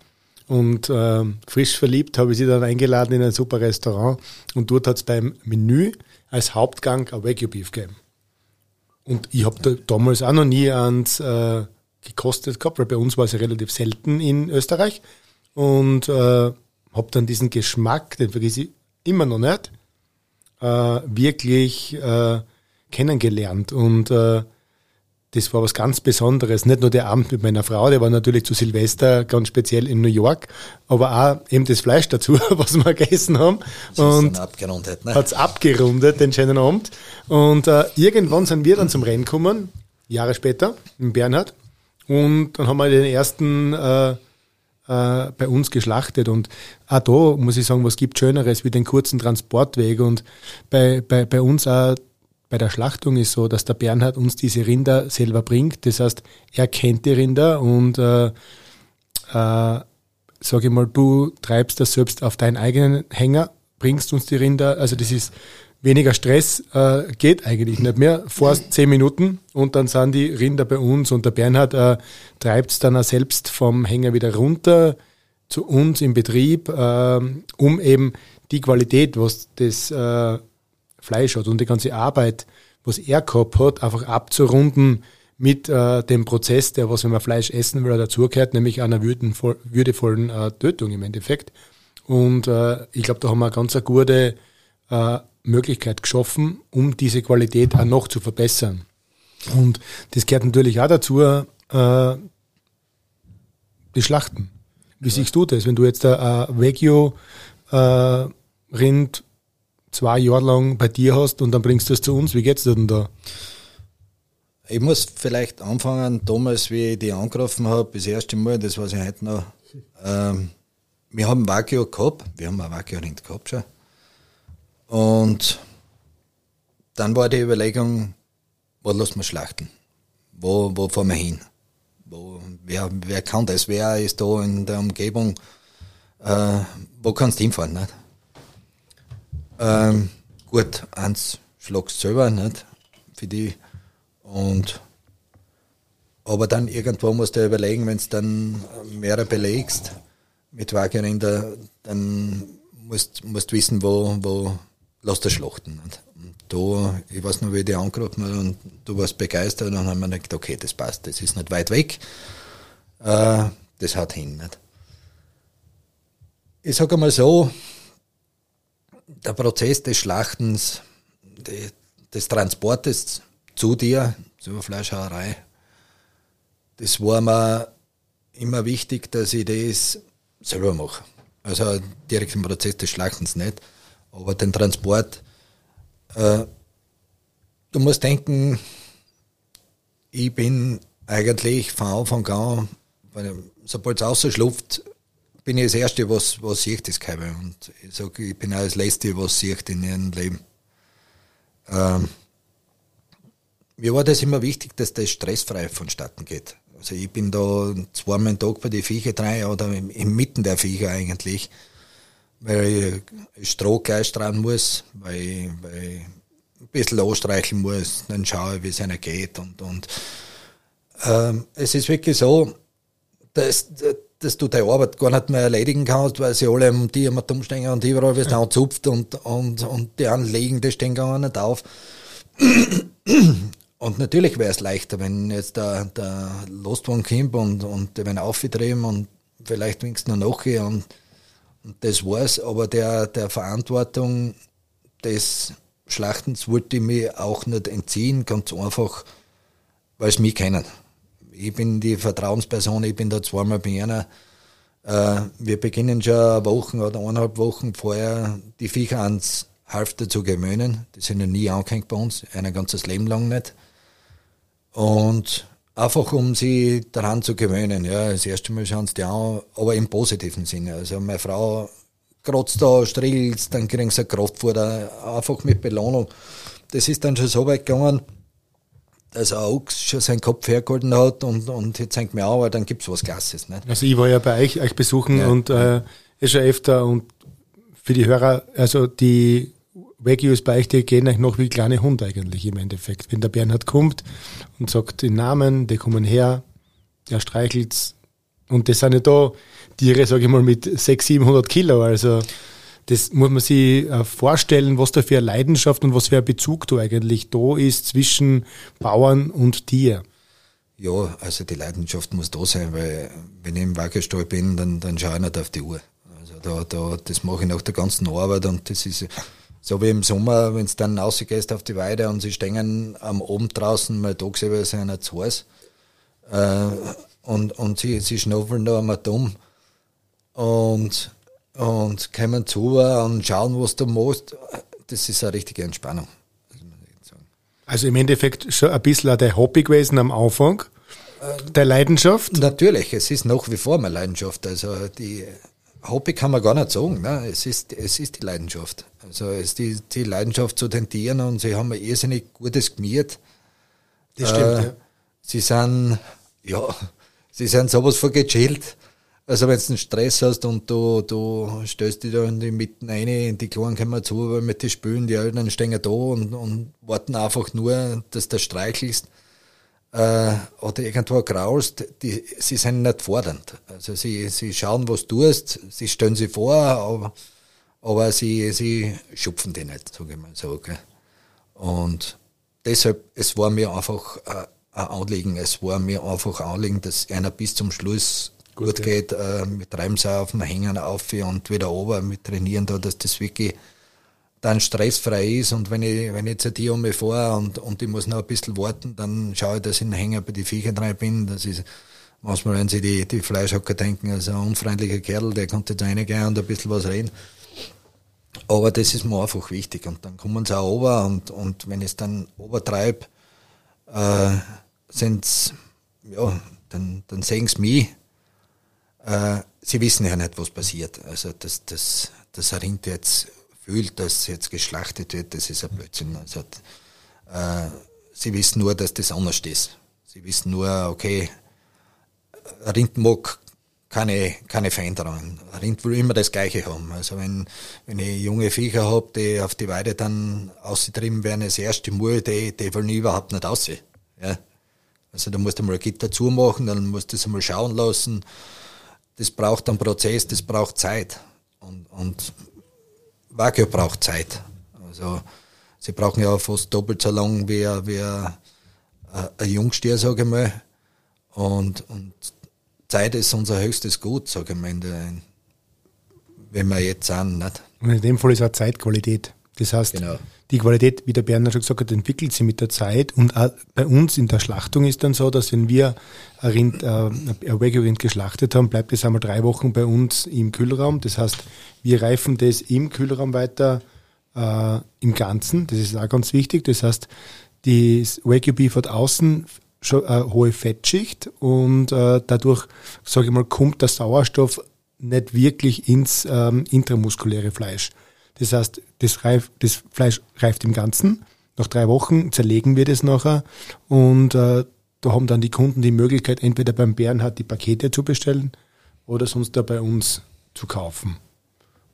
Und äh, frisch verliebt habe ich sie dann eingeladen in ein super Restaurant und dort hat es beim Menü als Hauptgang ein Wagyu Beef gegeben. Und ich habe da damals auch noch nie ans äh, gekostet gehabt, weil bei uns war es ja relativ selten in Österreich. Und äh, habe dann diesen Geschmack, den vergesse ich immer noch nicht, äh, wirklich äh, kennengelernt. Und äh, das war was ganz Besonderes. Nicht nur der Abend mit meiner Frau, der war natürlich zu Silvester ganz speziell in New York, aber auch eben das Fleisch dazu, was wir gegessen haben. Das und abgerundet, ne? hat's abgerundet, den schönen Abend. Und äh, irgendwann sind wir dann zum Rennen gekommen, Jahre später, in Bernhard. Und dann haben wir den ersten äh, äh, bei uns geschlachtet. Und auch da muss ich sagen, was gibt Schöneres wie den kurzen Transportweg. Und bei, bei, bei uns auch bei der Schlachtung ist so, dass der Bernhard uns diese Rinder selber bringt. Das heißt, er kennt die Rinder und äh, äh, sag ich mal, du treibst das selbst auf deinen eigenen Hänger, bringst uns die Rinder. Also das ist weniger Stress, äh, geht eigentlich nicht mehr. Vor zehn Minuten und dann sind die Rinder bei uns und der Bernhard äh, treibt es dann auch selbst vom Hänger wieder runter zu uns im Betrieb, äh, um eben die Qualität, was das äh, Fleisch hat und die ganze Arbeit, was er gehabt hat, einfach abzurunden mit äh, dem Prozess, der, was wenn man Fleisch essen will, dazugehört, nämlich einer würdenvoll, würdevollen äh, Tötung im Endeffekt. Und ich glaube, da haben wir eine ganz eine gute Möglichkeit geschaffen, um diese Qualität auch noch zu verbessern. Und das gehört natürlich auch dazu, äh, die Schlachten. Wie ja. siehst du das, wenn du jetzt ein Veggie äh, Rind zwei Jahre lang bei dir hast und dann bringst du es zu uns. Wie geht's dir denn da? Ich muss vielleicht anfangen, damals, wie ich die angerufen habe, das erste Mal, das weiß ich heute noch. Ähm, wir haben Wagyu gehabt, wir haben ein Wagyu-Rind gehabt schon. Und dann war die Überlegung, wo lassen wir schlachten? Wo, wo fahren wir hin? Wo, wer, wer kann das? Wer ist da in der Umgebung? Äh, wo kannst du hinfahren? Nicht? Ähm, gut, eins schlagst selber, nicht? Für die. Und aber dann irgendwo musst du überlegen, wenn du dann mehrere belegst mit Wagerinder, dann musst du wissen, wo, wo lass du schlachten. Und da, ich weiß noch, wie ich dich angerufen habe und du warst begeistert und dann haben wir gedacht, okay, das passt, das ist nicht weit weg. Äh, das haut hin. Nicht? Ich sage einmal so, der Prozess des Schlachtens, de, des Transportes zu dir, zur Fleischhauerei, das war mir immer wichtig, dass ich das selber mache. Also direkt im Prozess des Schlachtens nicht, aber den Transport. Äh, du musst denken, ich bin eigentlich von Anfang an, sobald es rausschlupft, bin ich das Erste, was, was sieht, das Kaibe. Und ich sage, ich bin auch das Letzte, was sieht in ihrem Leben. Ähm, mir war das immer wichtig, dass das stressfrei vonstatten geht. Also ich bin da zweimal am Tag bei den Viecher, drei oder inmitten der Viecher eigentlich, weil ich Stroh gleich dran muss, weil, ich, weil ich ein bisschen anstreicheln muss, dann schaue ich, wie es einer geht und, und ähm, es ist wirklich so, dass, dass du deine Arbeit gar nicht mehr erledigen kannst, weil sie alle um die immer umstehen und überall wirst du anzupft und, und, und die Anliegen, die stehen gar nicht auf. Und natürlich wäre es leichter, wenn jetzt der, der Lostwagen kommt und, und werden aufgetrieben und vielleicht winkst du noch nachher und das war's. Aber der, der Verantwortung des Schlachtens wollte ich mir auch nicht entziehen, ganz einfach, weil es mich kennen ich bin die Vertrauensperson, ich bin da zweimal bei einer. Äh, wir beginnen schon Wochen oder eineinhalb Wochen vorher die Viecher ans Halfter zu gewöhnen. Die sind ja nie angehängt bei uns, ein ganzes Leben lang nicht. Und einfach um sie daran zu gewöhnen. Ja, das erste Mal schauen sie die an, aber im positiven Sinne. Also meine Frau kratzt da, striegelt, dann kriegen sie Kraftfutter, einfach mit Belohnung. Das ist dann schon so weit gegangen, dass er auch schon seinen Kopf hergehalten hat und, und jetzt denkt mir auch, aber dann gibt es was Klasses. Nicht? Also ich war ja bei euch, euch besuchen ja. und äh, ist schon öfter und für die Hörer, also die Wagyus bei euch, die gehen euch noch wie kleine Hunde eigentlich im Endeffekt. Wenn der Bernhard kommt und sagt den Namen, die kommen her, er streichelt's und das sind ja da Tiere, sage ich mal, mit 600, 700 Kilo. Also das muss man sich äh, vorstellen, was da für eine Leidenschaft und was für ein Bezug da eigentlich da ist zwischen Bauern und Tier. Ja, also die Leidenschaft muss da sein, weil wenn ich im Wackerstall bin, dann, dann schaue ich nicht auf die Uhr. Also da, da, das mache ich nach der ganzen Arbeit und das ist so wie im Sommer, wenn du dann rausgehst auf die Weide und sie stehen am oben draußen, mal tagsüber einer zu heiß, äh, und, und sie, sie schnuffeln da einmal dumm und, und kommen zu und schauen, was du machst. Das ist eine richtige Entspannung. Also im Endeffekt schon ein bisschen der Hobby gewesen am Anfang, der Leidenschaft? Natürlich, es ist nach wie vor meine Leidenschaft. Also die Hobby kann man gar nicht sagen. Ne? Es, ist, es ist die Leidenschaft. Also es ist die, die Leidenschaft zu den Tieren und sie haben ein irrsinnig gutes Gemiert. Das stimmt, äh, ja. Sie sind, ja, sie sind sowas von gechillt. Also wenn du einen Stress hast und du, du stößt dich da in die Mitten rein, in die Kleinen kommen zu, weil mit die spülen, die Eltern stehen da und, und warten einfach nur, dass du streichelst oder irgendwo graust, die, sie sind nicht fordernd. Also sie, sie schauen, was du tust, sie stellen sie vor, aber, aber sie, sie schupfen die nicht, sage ich mal so. Gell. Und deshalb, es war mir einfach äh, ein Anliegen, es war mir einfach ein Anliegen, dass einer bis zum Schluss gut, gut geht. Äh, treiben sie auf dem Hängen auf und wieder ober. Wir trainieren da, dass das wirklich dann stressfrei ist. Und wenn ich, wenn ich jetzt ein Tier um mich fahre und, und ich muss noch ein bisschen warten, dann schaue ich, dass ich in den Hänger bei den Viecher drin bin. Das ist, manchmal, wenn sie die, die Fleischhocker denken, also ein unfreundlicher Kerl, der kommt jetzt reingehen und ein bisschen was reden. Aber das ist mir einfach wichtig. Und dann kommen sie auch ober und, und wenn ich es dann obertreibe, äh, sind's, ja, dann, dann sehen sie mich äh, sie wissen ja nicht, was passiert. Also das, das, das Rind jetzt fühlt, dass jetzt geschlachtet wird, das ist ein Blödsinn. Also, äh, sie wissen nur, dass das anders ist. Sie wissen nur, okay, Rind mag keine, keine Veränderungen. Rind will immer das Gleiche haben. Also wenn, wenn ich junge Viecher habe, die auf die Weide dann ausgetrieben werden, das erste Mal, die, die wollen überhaupt nicht aussehen. Ja. Also da musst du mal ein Gitter zumachen, dann musst du es mal schauen lassen das braucht einen Prozess, das braucht Zeit. Und, und Wagyu braucht Zeit. Also sie brauchen ja fast doppelt so lang wie, wie ein, ein Jungstier, sage ich mal. Und, und Zeit ist unser höchstes Gut, sage ich mal, in der, wenn wir jetzt sind. Und in dem Fall ist auch Zeitqualität. Das heißt, genau die Qualität, wie der Berner schon gesagt hat, entwickelt sich mit der Zeit. Und auch bei uns in der Schlachtung ist dann so, dass wenn wir ein, Rind, äh, ein Wagyu-Rind geschlachtet haben, bleibt es einmal drei Wochen bei uns im Kühlraum. Das heißt, wir reifen das im Kühlraum weiter äh, im Ganzen. Das ist auch ganz wichtig. Das heißt, das Wagyu-Beef hat außen schon eine hohe Fettschicht und äh, dadurch, sage ich mal, kommt der Sauerstoff nicht wirklich ins ähm, intramuskuläre Fleisch. Das heißt, das, reif, das Fleisch reift im Ganzen. Nach drei Wochen zerlegen wir das nachher und äh, da haben dann die Kunden die Möglichkeit, entweder beim Bärenhardt die Pakete zu bestellen oder sonst da bei uns zu kaufen.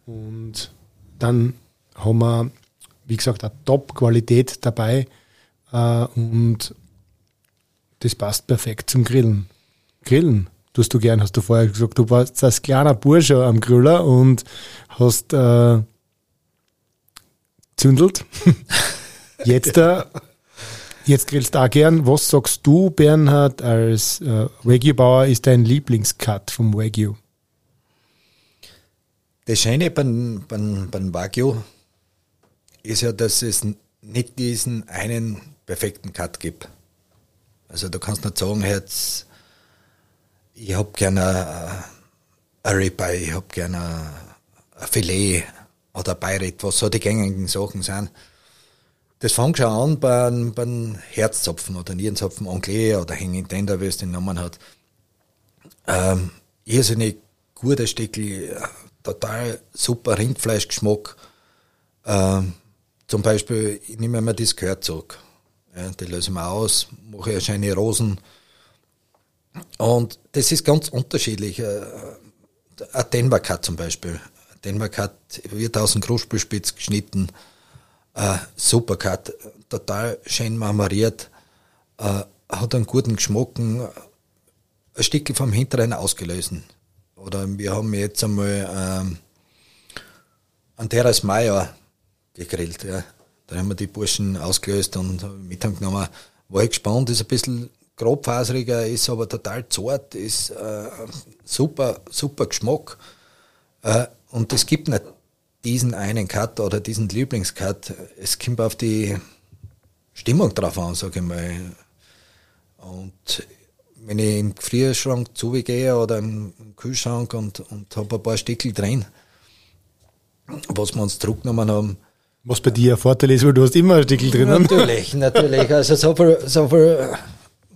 Und dann haben wir, wie gesagt, eine Top-Qualität dabei äh, und das passt perfekt zum Grillen. Grillen tust du gern, hast du vorher gesagt. Du warst als kleiner Bursche am Griller und hast äh, zündelt. Jetzt, äh, jetzt grillst du auch gern. Was sagst du, Bernhard, als äh, Wagyu-Bauer ist dein Lieblingscut vom Wagyu? Das Schöne beim, beim, beim Wagyu ist ja, dass es nicht diesen einen perfekten Cut gibt. Also du kannst nicht sagen, jetzt, ich habe gerne ein Ribeye, ich habe gerne ein Filet, oder Bayreuth, was so die gängigen Sachen sind. Das fängt schon an beim, beim Herzzapfen oder Nierenzapfen, Anglais oder Hanging Tender, wie es den Namen hat. Ähm, irrsinnig guter Stückel, total super Rindfleischgeschmack. Ähm, zum Beispiel, ich nehme mir das Gehör zurück. Ja, die löse ich mir aus, mache eine schöne Rosen. Und das ist ganz unterschiedlich. Äh, ein Denver Cut zum Beispiel. Dänemark hat, wird aus dem Großspielspitz geschnitten. Äh, super Cut, total schön marmoriert, äh, hat einen guten Geschmack, ein Stück vom Hinteren ausgelöst. oder wir haben jetzt einmal ähm, an Terras Maya gegrillt. Ja. Da haben wir die Burschen ausgelöst und mit genommen. War ich gespannt, ist ein bisschen grobfaseriger, ist aber total zart, ist äh, super, super Geschmack. Äh, und es gibt nicht diesen einen Cut oder diesen Lieblingscut. Es kommt auf die Stimmung drauf an, sage ich mal. Und wenn ich im Gefrierschrank zugehe oder im Kühlschrank und, und habe ein paar Stickel drin, was wir uns zurückgenommen haben. Was bei dir ein Vorteil ist, weil du hast immer ein Stickel drin. Natürlich, natürlich. Also so viel, so viel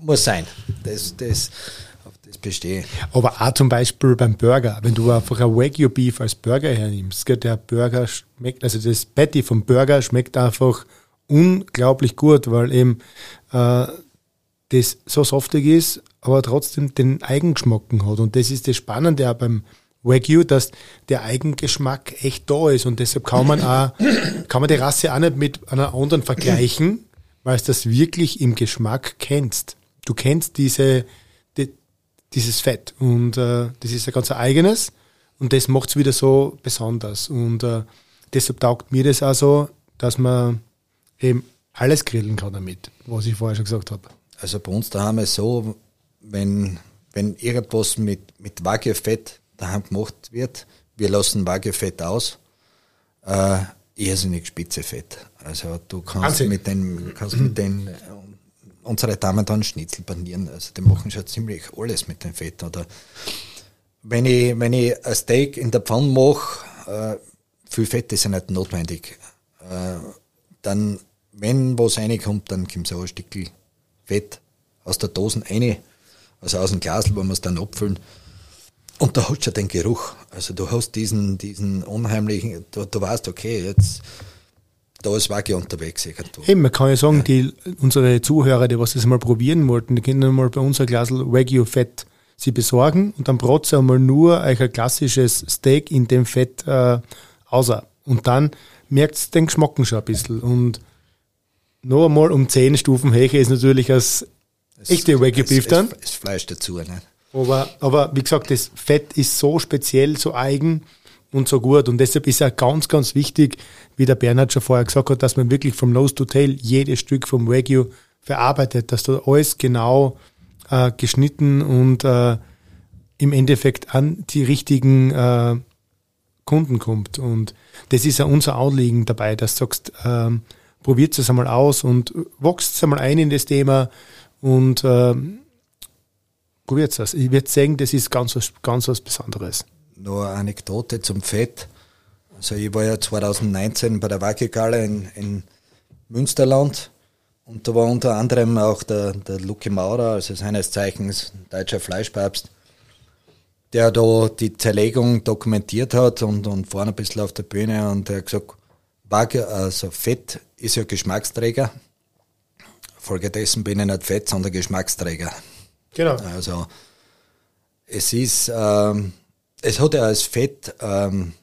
muss sein. Das, das, das bestehe. Aber auch zum Beispiel beim Burger, wenn du einfach ein Wagyu Beef als Burger hernimmst, der Burger schmeckt, also das Patty vom Burger schmeckt einfach unglaublich gut, weil eben äh, das so softig ist, aber trotzdem den Eigengeschmacken hat. Und das ist das Spannende auch beim Wagyu, dass der Eigengeschmack echt da ist und deshalb kann man auch, kann man die Rasse auch nicht mit einer anderen vergleichen, weil du das wirklich im Geschmack kennst. Du kennst diese, die, dieses Fett und äh, das ist ein ganz eigenes und das macht es wieder so besonders und äh, deshalb taugt mir das auch so, dass man eben alles grillen kann damit, was ich vorher schon gesagt habe. Also bei uns daheim ist so, wenn, wenn irgendwas mit, mit Wagyu-Fett daheim gemacht wird, wir lassen Wagyu-Fett aus, äh, irrsinnig spitze Fett. Also du kannst Wahnsinn. mit den, kannst mit den, unsere Damen dann Schnitzel panieren, also die machen schon ziemlich alles mit dem Fett. Oder wenn ich, wenn ich ein Steak in der Pfanne mache, äh, viel Fett ist ja nicht notwendig. Äh, dann, wenn was reinkommt, dann kommt so ein Stückchen Fett aus der Dose rein, also aus dem Glas, wo wir es dann abfüllen. Und da hast du schon den Geruch. Also du hast diesen, diesen unheimlichen, du, du weißt, okay, jetzt da ist Wagyu unterwegs. Eben, man kann ja sagen, ja. die, unsere Zuhörer, die was das mal probieren wollten, die können mal bei uns ein Glas Wagyu Fett sie besorgen und dann brot sie einmal nur euch ein klassisches Steak in dem Fett äh, außer. Und dann merkt es den Geschmack schon ein bisschen. Und noch einmal um 10 Stufen höher ist natürlich als echte Wagyu Beef dann. Das Fleisch dazu, ne? Aber, aber wie gesagt, das Fett ist so speziell, so eigen und so gut. Und deshalb ist auch ganz, ganz wichtig, wie der Bernhard schon vorher gesagt hat, dass man wirklich vom Nose to Tail jedes Stück vom Wagyu verarbeitet, dass da alles genau äh, geschnitten und äh, im Endeffekt an die richtigen äh, Kunden kommt. Und das ist ja unser Anliegen dabei, dass du sagst, ähm, probiert es einmal aus und wächst es einmal ein in das Thema und ähm, probiert es. Ich würde sagen, das ist ganz was, ganz was Besonderes. Nur eine Anekdote zum Fett. Also ich war ja 2019 bei der Wackelgala in, in Münsterland und da war unter anderem auch der, der Lucky Maurer, also seines Zeichens deutscher Fleischpapst, der da die Zerlegung dokumentiert hat und, und vorne ein bisschen auf der Bühne und der hat gesagt, Wagyu, also Fett ist ja Geschmacksträger. Folgedessen bin ich nicht Fett, sondern Geschmacksträger. Genau. Also es ist, ähm, es hat ja als Fett, ähm,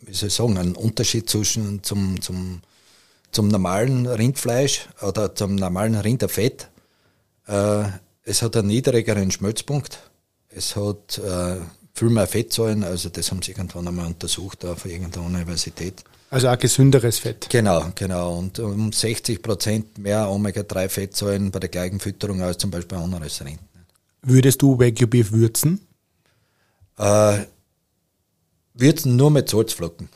wie soll ich sagen, einen Unterschied zwischen zum, zum, zum normalen Rindfleisch oder zum normalen Rinderfett. Äh, es hat einen niedrigeren Schmelzpunkt. Es hat äh, viel mehr Fettsäuren, also das haben sie irgendwann einmal untersucht auf irgendeiner Universität. Also auch gesünderes Fett. Genau, genau. Und um 60 Prozent mehr Omega-3-Fettsäuren bei der gleichen Fütterung als zum Beispiel anderes Rind. Würdest du Wagyu Beef würzen? Äh, würzen nur mit Salzflocken.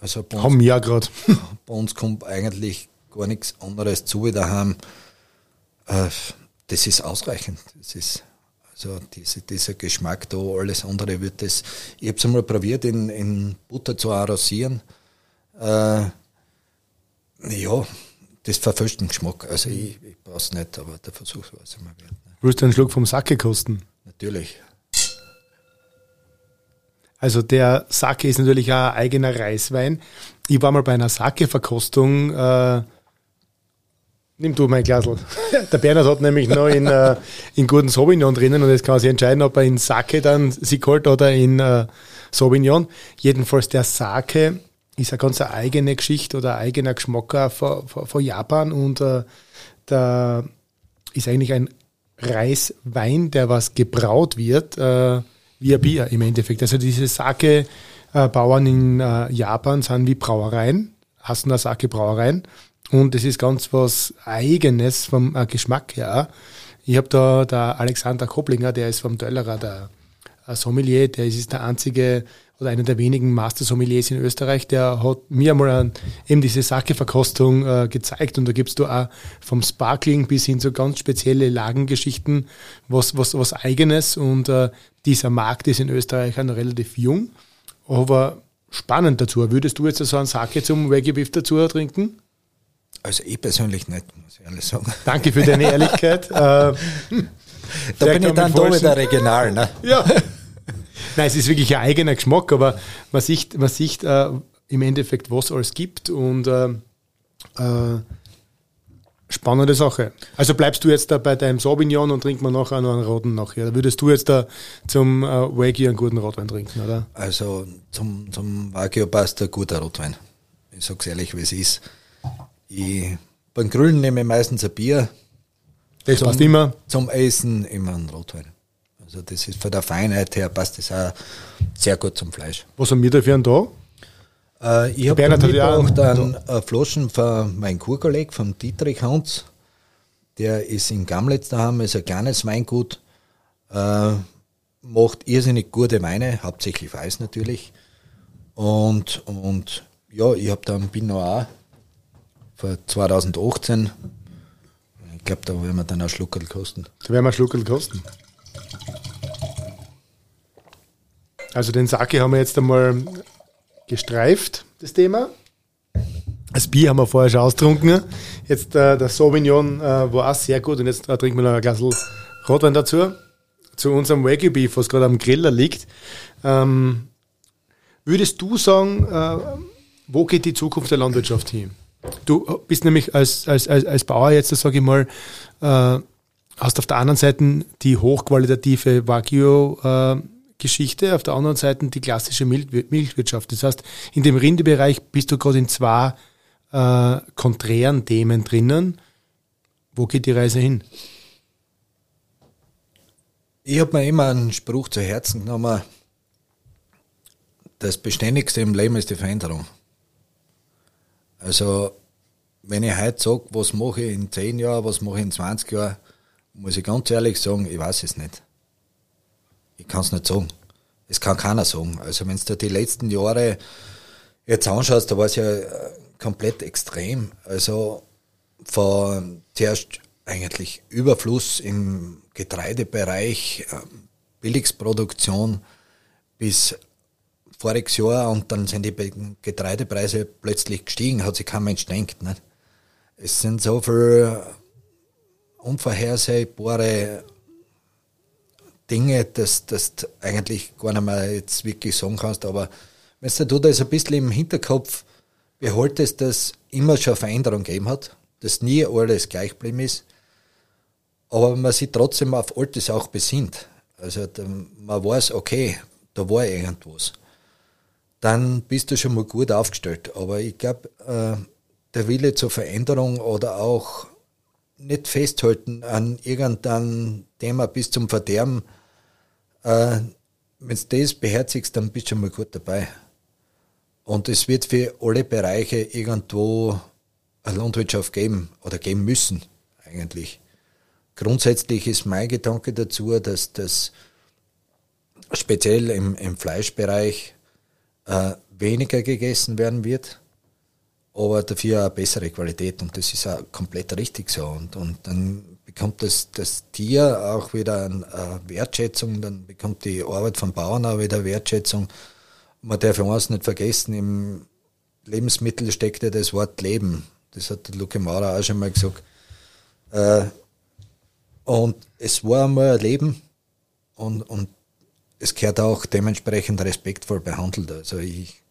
Also Haben wir ja gerade. Bei uns kommt eigentlich gar nichts anderes zu wie daheim. Äh, das ist ausreichend. Das ist also diese, dieser Geschmack da, alles andere wird das. Ich habe es einmal probiert, in, in Butter zu arrosieren. Äh, ja, das verfälscht den Geschmack. Also ich, ich brauche es nicht, aber der Versuch war es immer wert. Ne? Willst du einen Schluck vom Sake kosten? Natürlich. Also der Sake ist natürlich auch ein eigener Reiswein. Ich war mal bei einer Sake-Verkostung. Äh, nimm du mein Glasl. Der Bernhard hat nämlich noch in, äh, in guten Sauvignon drinnen und jetzt kann er sich entscheiden, ob er in Sake dann sich holt oder in äh, Sauvignon. Jedenfalls der Sake ist eine ganz eigene Geschichte oder ein eigener Geschmack von, von, von Japan und äh, da ist eigentlich ein Reiswein, der was gebraut wird, äh, wie ein Bier im Endeffekt. Also diese Sake-Bauern in äh, Japan sind wie Brauereien, hassen Sake-Brauereien. Und es ist ganz was Eigenes vom äh, Geschmack her. Ich habe da der Alexander Koblinger, der ist vom Döllerer, der Sommelier, der ist der einzige oder einer der wenigen Master-Sommeliers in Österreich, der hat mir einmal an, eben diese Sake-Verkostung äh, gezeigt und da gibst du auch vom Sparkling bis hin zu ganz spezielle Lagengeschichten was, was, was Eigenes und äh, dieser Markt ist in Österreich noch relativ jung, aber spannend dazu. Würdest du jetzt so einen Sake zum Wagyu Beef dazu trinken? Also ich persönlich nicht, muss ich ehrlich sagen. Danke für deine Ehrlichkeit. äh, da bin ich dann da wieder regional. Ne? Ja. Nein, es ist wirklich ein eigener Geschmack, aber man sieht, man sieht äh, im Endeffekt, was alles gibt und äh, äh, spannende Sache. Also bleibst du jetzt da bei deinem Sauvignon und trinkt man nachher noch einen roten nachher? Oder würdest du jetzt da zum äh, Wagyu einen guten Rotwein trinken, oder? Also zum, zum Wagyu passt ein guter Rotwein. Ich sag's ehrlich, wie es ist. Ich, beim Grillen nehme ich meistens ein Bier. Das passt immer. Zum Essen immer ein Rotwein. Also das ist von der Feinheit her passt das auch sehr gut zum Fleisch. Was haben wir dafür da? Äh, ich habe mitgebracht einen äh, Flaschen von meinem Kurkolleg, vom Dietrich Hans. Der ist in Gamletz daheim, ist ein kleines Weingut. Äh, macht irrsinnig gute Weine, hauptsächlich weiß natürlich. Und, und ja, ich habe da einen Pinot von 2018. Ich glaube, da werden wir dann einen Schluckerl kosten. Da werden wir einen Schluckerl kosten. Also den Sake haben wir jetzt einmal gestreift, das Thema. Das Bier haben wir vorher schon austrunken. Jetzt äh, der Sauvignon äh, war auch sehr gut und jetzt äh, trinken wir noch ein Glas Rotwein dazu. Zu unserem Wagyu Beef, was gerade am Griller liegt. Ähm, würdest du sagen, äh, wo geht die Zukunft der Landwirtschaft hin? Du bist nämlich als, als, als, als Bauer jetzt, sage ich mal, äh, hast auf der anderen Seite die hochqualitative Wagyu äh, Geschichte, auf der anderen Seite die klassische Milchwirtschaft. Das heißt, in dem Rindebereich bist du gerade in zwei äh, konträren Themen drinnen. Wo geht die Reise hin? Ich habe mir immer einen Spruch zu Herzen genommen, das Beständigste im Leben ist die Veränderung. Also, wenn ich heute sage, was mache ich in 10 Jahren, was mache ich in 20 Jahren, muss ich ganz ehrlich sagen, ich weiß es nicht. Ich kann es nicht sagen. Es kann keiner sagen. Also wenn du die letzten Jahre jetzt anschaust, da war es ja äh, komplett extrem. Also von zuerst eigentlich Überfluss im Getreidebereich, äh, Billigsproduktion bis voriges Jahr und dann sind die Getreidepreise plötzlich gestiegen, hat sich kein Mensch gedacht. Nicht? Es sind so viele unvorhersehbare Dinge, dass, dass du eigentlich gar nicht mehr jetzt wirklich sagen kannst, aber wenn du das ein bisschen im Hinterkopf behaltest, dass immer schon Veränderung gegeben hat, dass nie alles gleich geblieben ist, aber man sich trotzdem auf Altes auch besinnt. Also man weiß, okay, da war irgendwas. Dann bist du schon mal gut aufgestellt. Aber ich glaube, äh, der Wille zur Veränderung oder auch nicht festhalten an irgendeinem Thema bis zum Verderben, äh, wenn du das beherzigst, dann bist du schon mal gut dabei. Und es wird für alle Bereiche irgendwo eine Landwirtschaft geben oder geben müssen, eigentlich. Grundsätzlich ist mein Gedanke dazu, dass das speziell im, im Fleischbereich äh, weniger gegessen werden wird, aber dafür eine bessere Qualität. Und das ist auch komplett richtig so. Und, und dann bekommt das, das Tier auch wieder eine äh, Wertschätzung, dann bekommt die Arbeit von Bauern auch wieder Wertschätzung. Man darf eins nicht vergessen, im Lebensmittel steckt ja das Wort Leben. Das hat der Luke Maurer auch schon mal gesagt. Äh, und es war einmal ein Leben und, und es gehört auch dementsprechend respektvoll behandelt. Also ich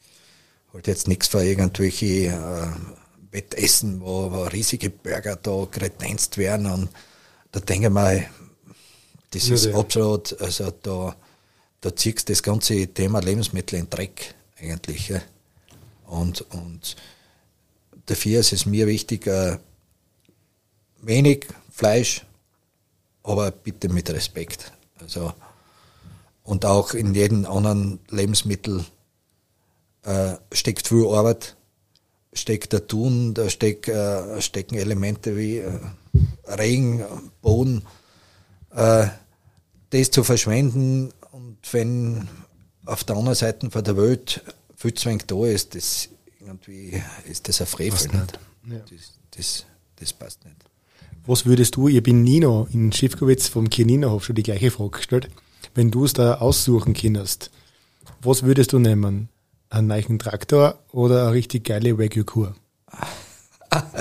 halte jetzt nichts für irgendwelche äh, Wettessen, wo, wo riesige Burger da kredenzt werden und da denke ich mal, das ja, ist ja. absolut, also da, da ziehst das ganze Thema Lebensmittel in Dreck eigentlich. Ja. Und, und dafür ist es mir wichtig, äh, wenig Fleisch, aber bitte mit Respekt. Also, Und auch in jedem anderen Lebensmittel äh, steckt viel Arbeit, steckt der Tun, da steck, äh, stecken Elemente wie äh, Regen, Boden. Äh, das zu verschwenden und wenn auf der anderen Seite von der Welt viel zu wenig da ist, das irgendwie ist das ein Frevel. Nicht. Ja. Das, das, das passt nicht. Was würdest du, ich bin Nino in Schiffkowitz vom Kieninerhof schon die gleiche Frage gestellt, wenn du es da aussuchen könntest, was würdest du nehmen? Einen neuen Traktor oder eine richtig geile Wagyu-Kur?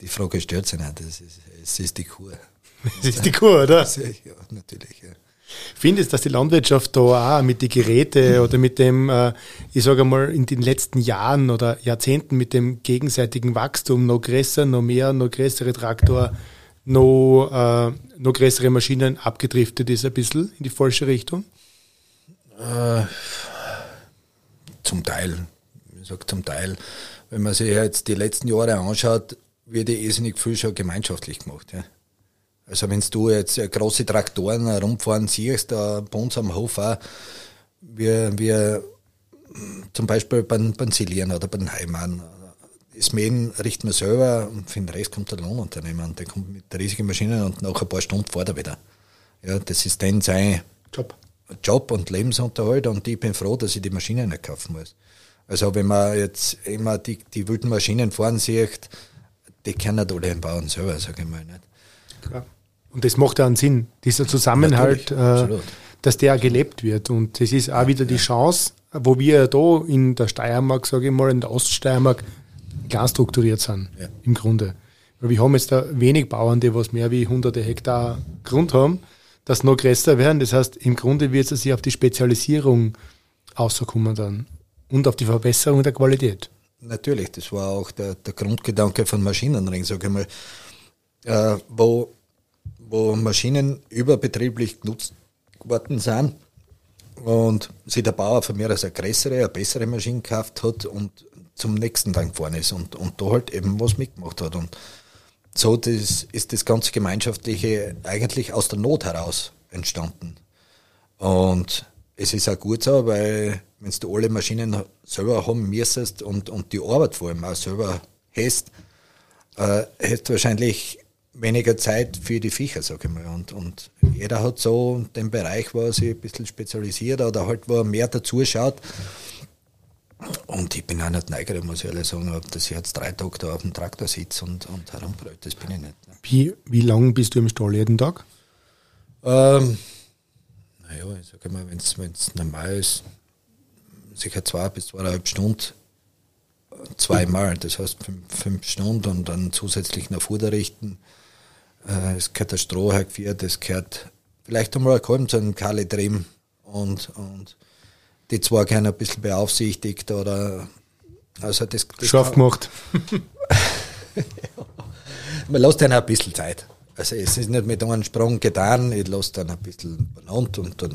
Die Frage stört sich nicht, es ist, es ist die Kur. Das ist die Kur, oder? Ja, natürlich, ja. Findest, dass die Landwirtschaft da auch mit den Geräten oder mit dem, äh, ich sage mal, in den letzten Jahren oder Jahrzehnten mit dem gegenseitigen Wachstum noch größer, noch mehr, noch größere Traktor, noch, äh, noch größere Maschinen abgedriftet ist ein bisschen in die falsche Richtung? Äh, zum Teil. Ich sage zum Teil. Wenn man sich jetzt die letzten Jahre anschaut, wird irrsinnig viel schon gemeinschaftlich gemacht. Ja. Also wenn du jetzt große Traktoren herumfahren siehst, da bei uns am Hof auch, wir, wir zum Beispiel beim, beim Silieren oder beim Heimann, das Mähen richten wir selber und für den Rest kommt der Lohnunternehmer und der kommt mit riesigen Maschinen und nach ein paar Stunden fährt er wieder. Ja, das ist dann sein Job. Job und Lebensunterhalt und ich bin froh, dass ich die Maschinen nicht kaufen muss. Also wenn man jetzt immer die, die wilden Maschinen fahren sieht, die kennen nicht alle den Bauern selber, sage ich mal. Nicht. Klar. Und das macht ja einen Sinn, dieser Zusammenhalt, äh, dass der gelebt wird. Und das ist auch wieder die Chance, wo wir da in der Steiermark, sage ich mal, in der Oststeiermark klar strukturiert sind, ja. im Grunde. Weil wir haben jetzt da wenig Bauern, die was mehr wie hunderte Hektar Grund haben, das noch größer werden. Das heißt, im Grunde wird es sich auf die Spezialisierung außerkommen dann und auf die Verbesserung der Qualität. Natürlich, das war auch der, der Grundgedanke von Maschinenring, sage ich mal, äh, wo wo Maschinen überbetrieblich genutzt worden sind und sich der Bauer von mir als eine größere, eine bessere Maschine gekauft hat und zum nächsten dann gefahren ist und, und da halt eben was mitgemacht hat. Und so das, ist das ganze Gemeinschaftliche eigentlich aus der Not heraus entstanden. Und es ist auch gut so, weil wenn du alle Maschinen selber haben müsstest und, und die Arbeit vor allem auch selber hast, äh, du wahrscheinlich weniger Zeit für die Viecher, sag ich mal. Und, und jeder hat so den Bereich, wo er sich ein bisschen spezialisiert oder halt, wo er mehr dazu schaut. Und ich bin auch nicht neugierig, muss ich ehrlich sagen, dass ich jetzt drei Tage da auf dem Traktor sitze und, und herumbrüllt. Das bin ich nicht. Ne? Wie, wie lange bist du im Stall jeden Tag? Ähm, naja, ich sage mal, wenn es normal ist, sicher zwei bis zweieinhalb Stunden zweimal, das heißt fünf, fünf Stunden und dann zusätzlich noch Futter richten. Äh, es gehört der Stroh hergeführt, es gehört vielleicht einmal ein Kolben zu einem Kalle drin und, und die zwei gerne ein bisschen beaufsichtigt oder also das, das Scharf gemacht. Man lässt dann ein bisschen Zeit. Also es ist nicht mit einem Sprung getan, ich lasse dann ein bisschen benannt und dann,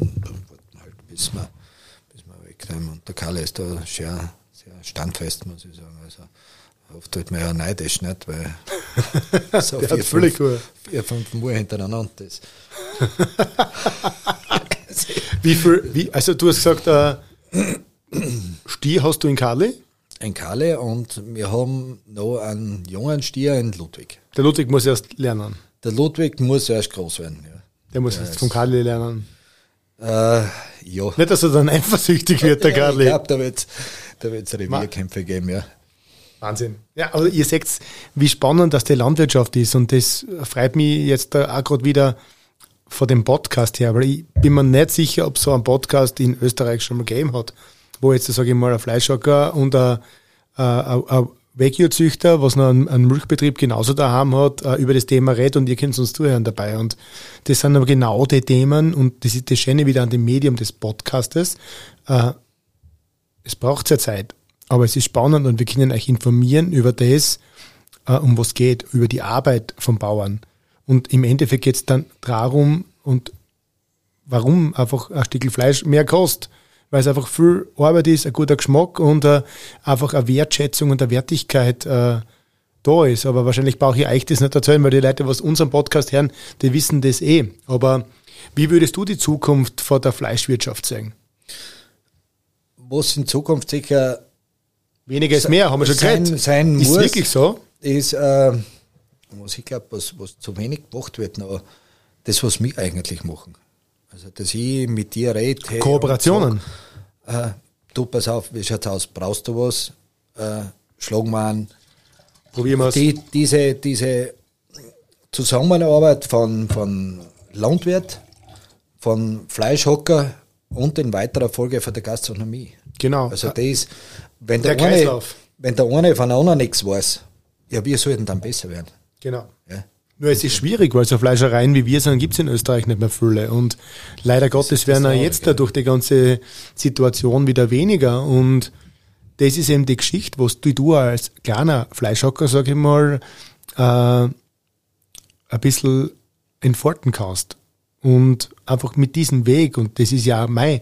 halt bis wir, bis wir wegnehmen. Und der Kalle ist da sehr, sehr standfest, muss ich sagen. Also Oft wird man ja neidisch, nicht? Weil so vier, fünf, vier, fünf Mal hintereinander ist. wie viel, wie, also du hast gesagt, äh, Stier hast du in Kali? In Kali und wir haben noch einen jungen Stier in Ludwig. Der Ludwig muss erst lernen. Der Ludwig muss erst groß werden, ja. Der muss erst vom Kali lernen. Äh, ja. Nicht, dass er dann eifersüchtig wird, der ja, Kali. Ich glaube, da wird es da wird's Revierkämpfe geben, ja. Wahnsinn. Ja, also ihr seht, wie spannend das die Landwirtschaft ist und das freut mich jetzt auch gerade wieder vor dem Podcast her, weil ich bin mir nicht sicher, ob so ein Podcast in Österreich schon mal gegeben hat, wo jetzt, sage ich mal, ein Fleischhocker und ein, Wagyu-Züchter, was noch einen, einen, Milchbetrieb genauso daheim hat, äh, über das Thema redet und ihr könnt uns zuhören dabei. Und das sind aber genau die Themen und das ist das Schöne wieder an dem Medium des Podcastes. Äh, es braucht ja Zeit. Aber es ist spannend und wir können euch informieren über das, äh, um was geht, über die Arbeit von Bauern. Und im Endeffekt geht es dann darum und warum einfach ein Stück Fleisch mehr kostet. Weil es einfach viel Arbeit ist, ein guter Geschmack und äh, einfach eine Wertschätzung und eine Wertigkeit äh, da ist. Aber wahrscheinlich brauche ich euch das nicht erzählen, weil die Leute, was unseren Podcast hören, die wissen das eh. Aber Wie würdest du die Zukunft vor der Fleischwirtschaft sehen? Was in Zukunft sicher weniger ist mehr, haben wir schon sein, geredet. Sein ist muss, wirklich so? Ist, äh, was ich glaube, was, was zu wenig gemacht wird, aber das, was wir eigentlich machen. Also, dass ich mit dir rede. Hey, Kooperationen. Sag, äh, du, pass auf, wie schaut's aus? Brauchst du was? Äh, schlagen wir an. Probieren wir es. Die, diese, diese Zusammenarbeit von, von Landwirt, von Fleischhocker und in weiterer Folge von der Gastronomie. Genau. Also das ist, wenn der, der, eine, Kreislauf. wenn der eine von der anderen nichts weiß, ja, wir sollten dann besser werden. Genau. Ja. Nur es ist schwierig, weil so Fleischereien wie wir sind, gibt es in Österreich nicht mehr viele. Und leider Gottes werden auch jetzt da durch die ganze Situation wieder weniger. Und das ist eben die Geschichte, was du, du als kleiner Fleischhocker, sag ich mal, äh, ein bisschen entfalten kannst. Und einfach mit diesem Weg, und das ist ja mein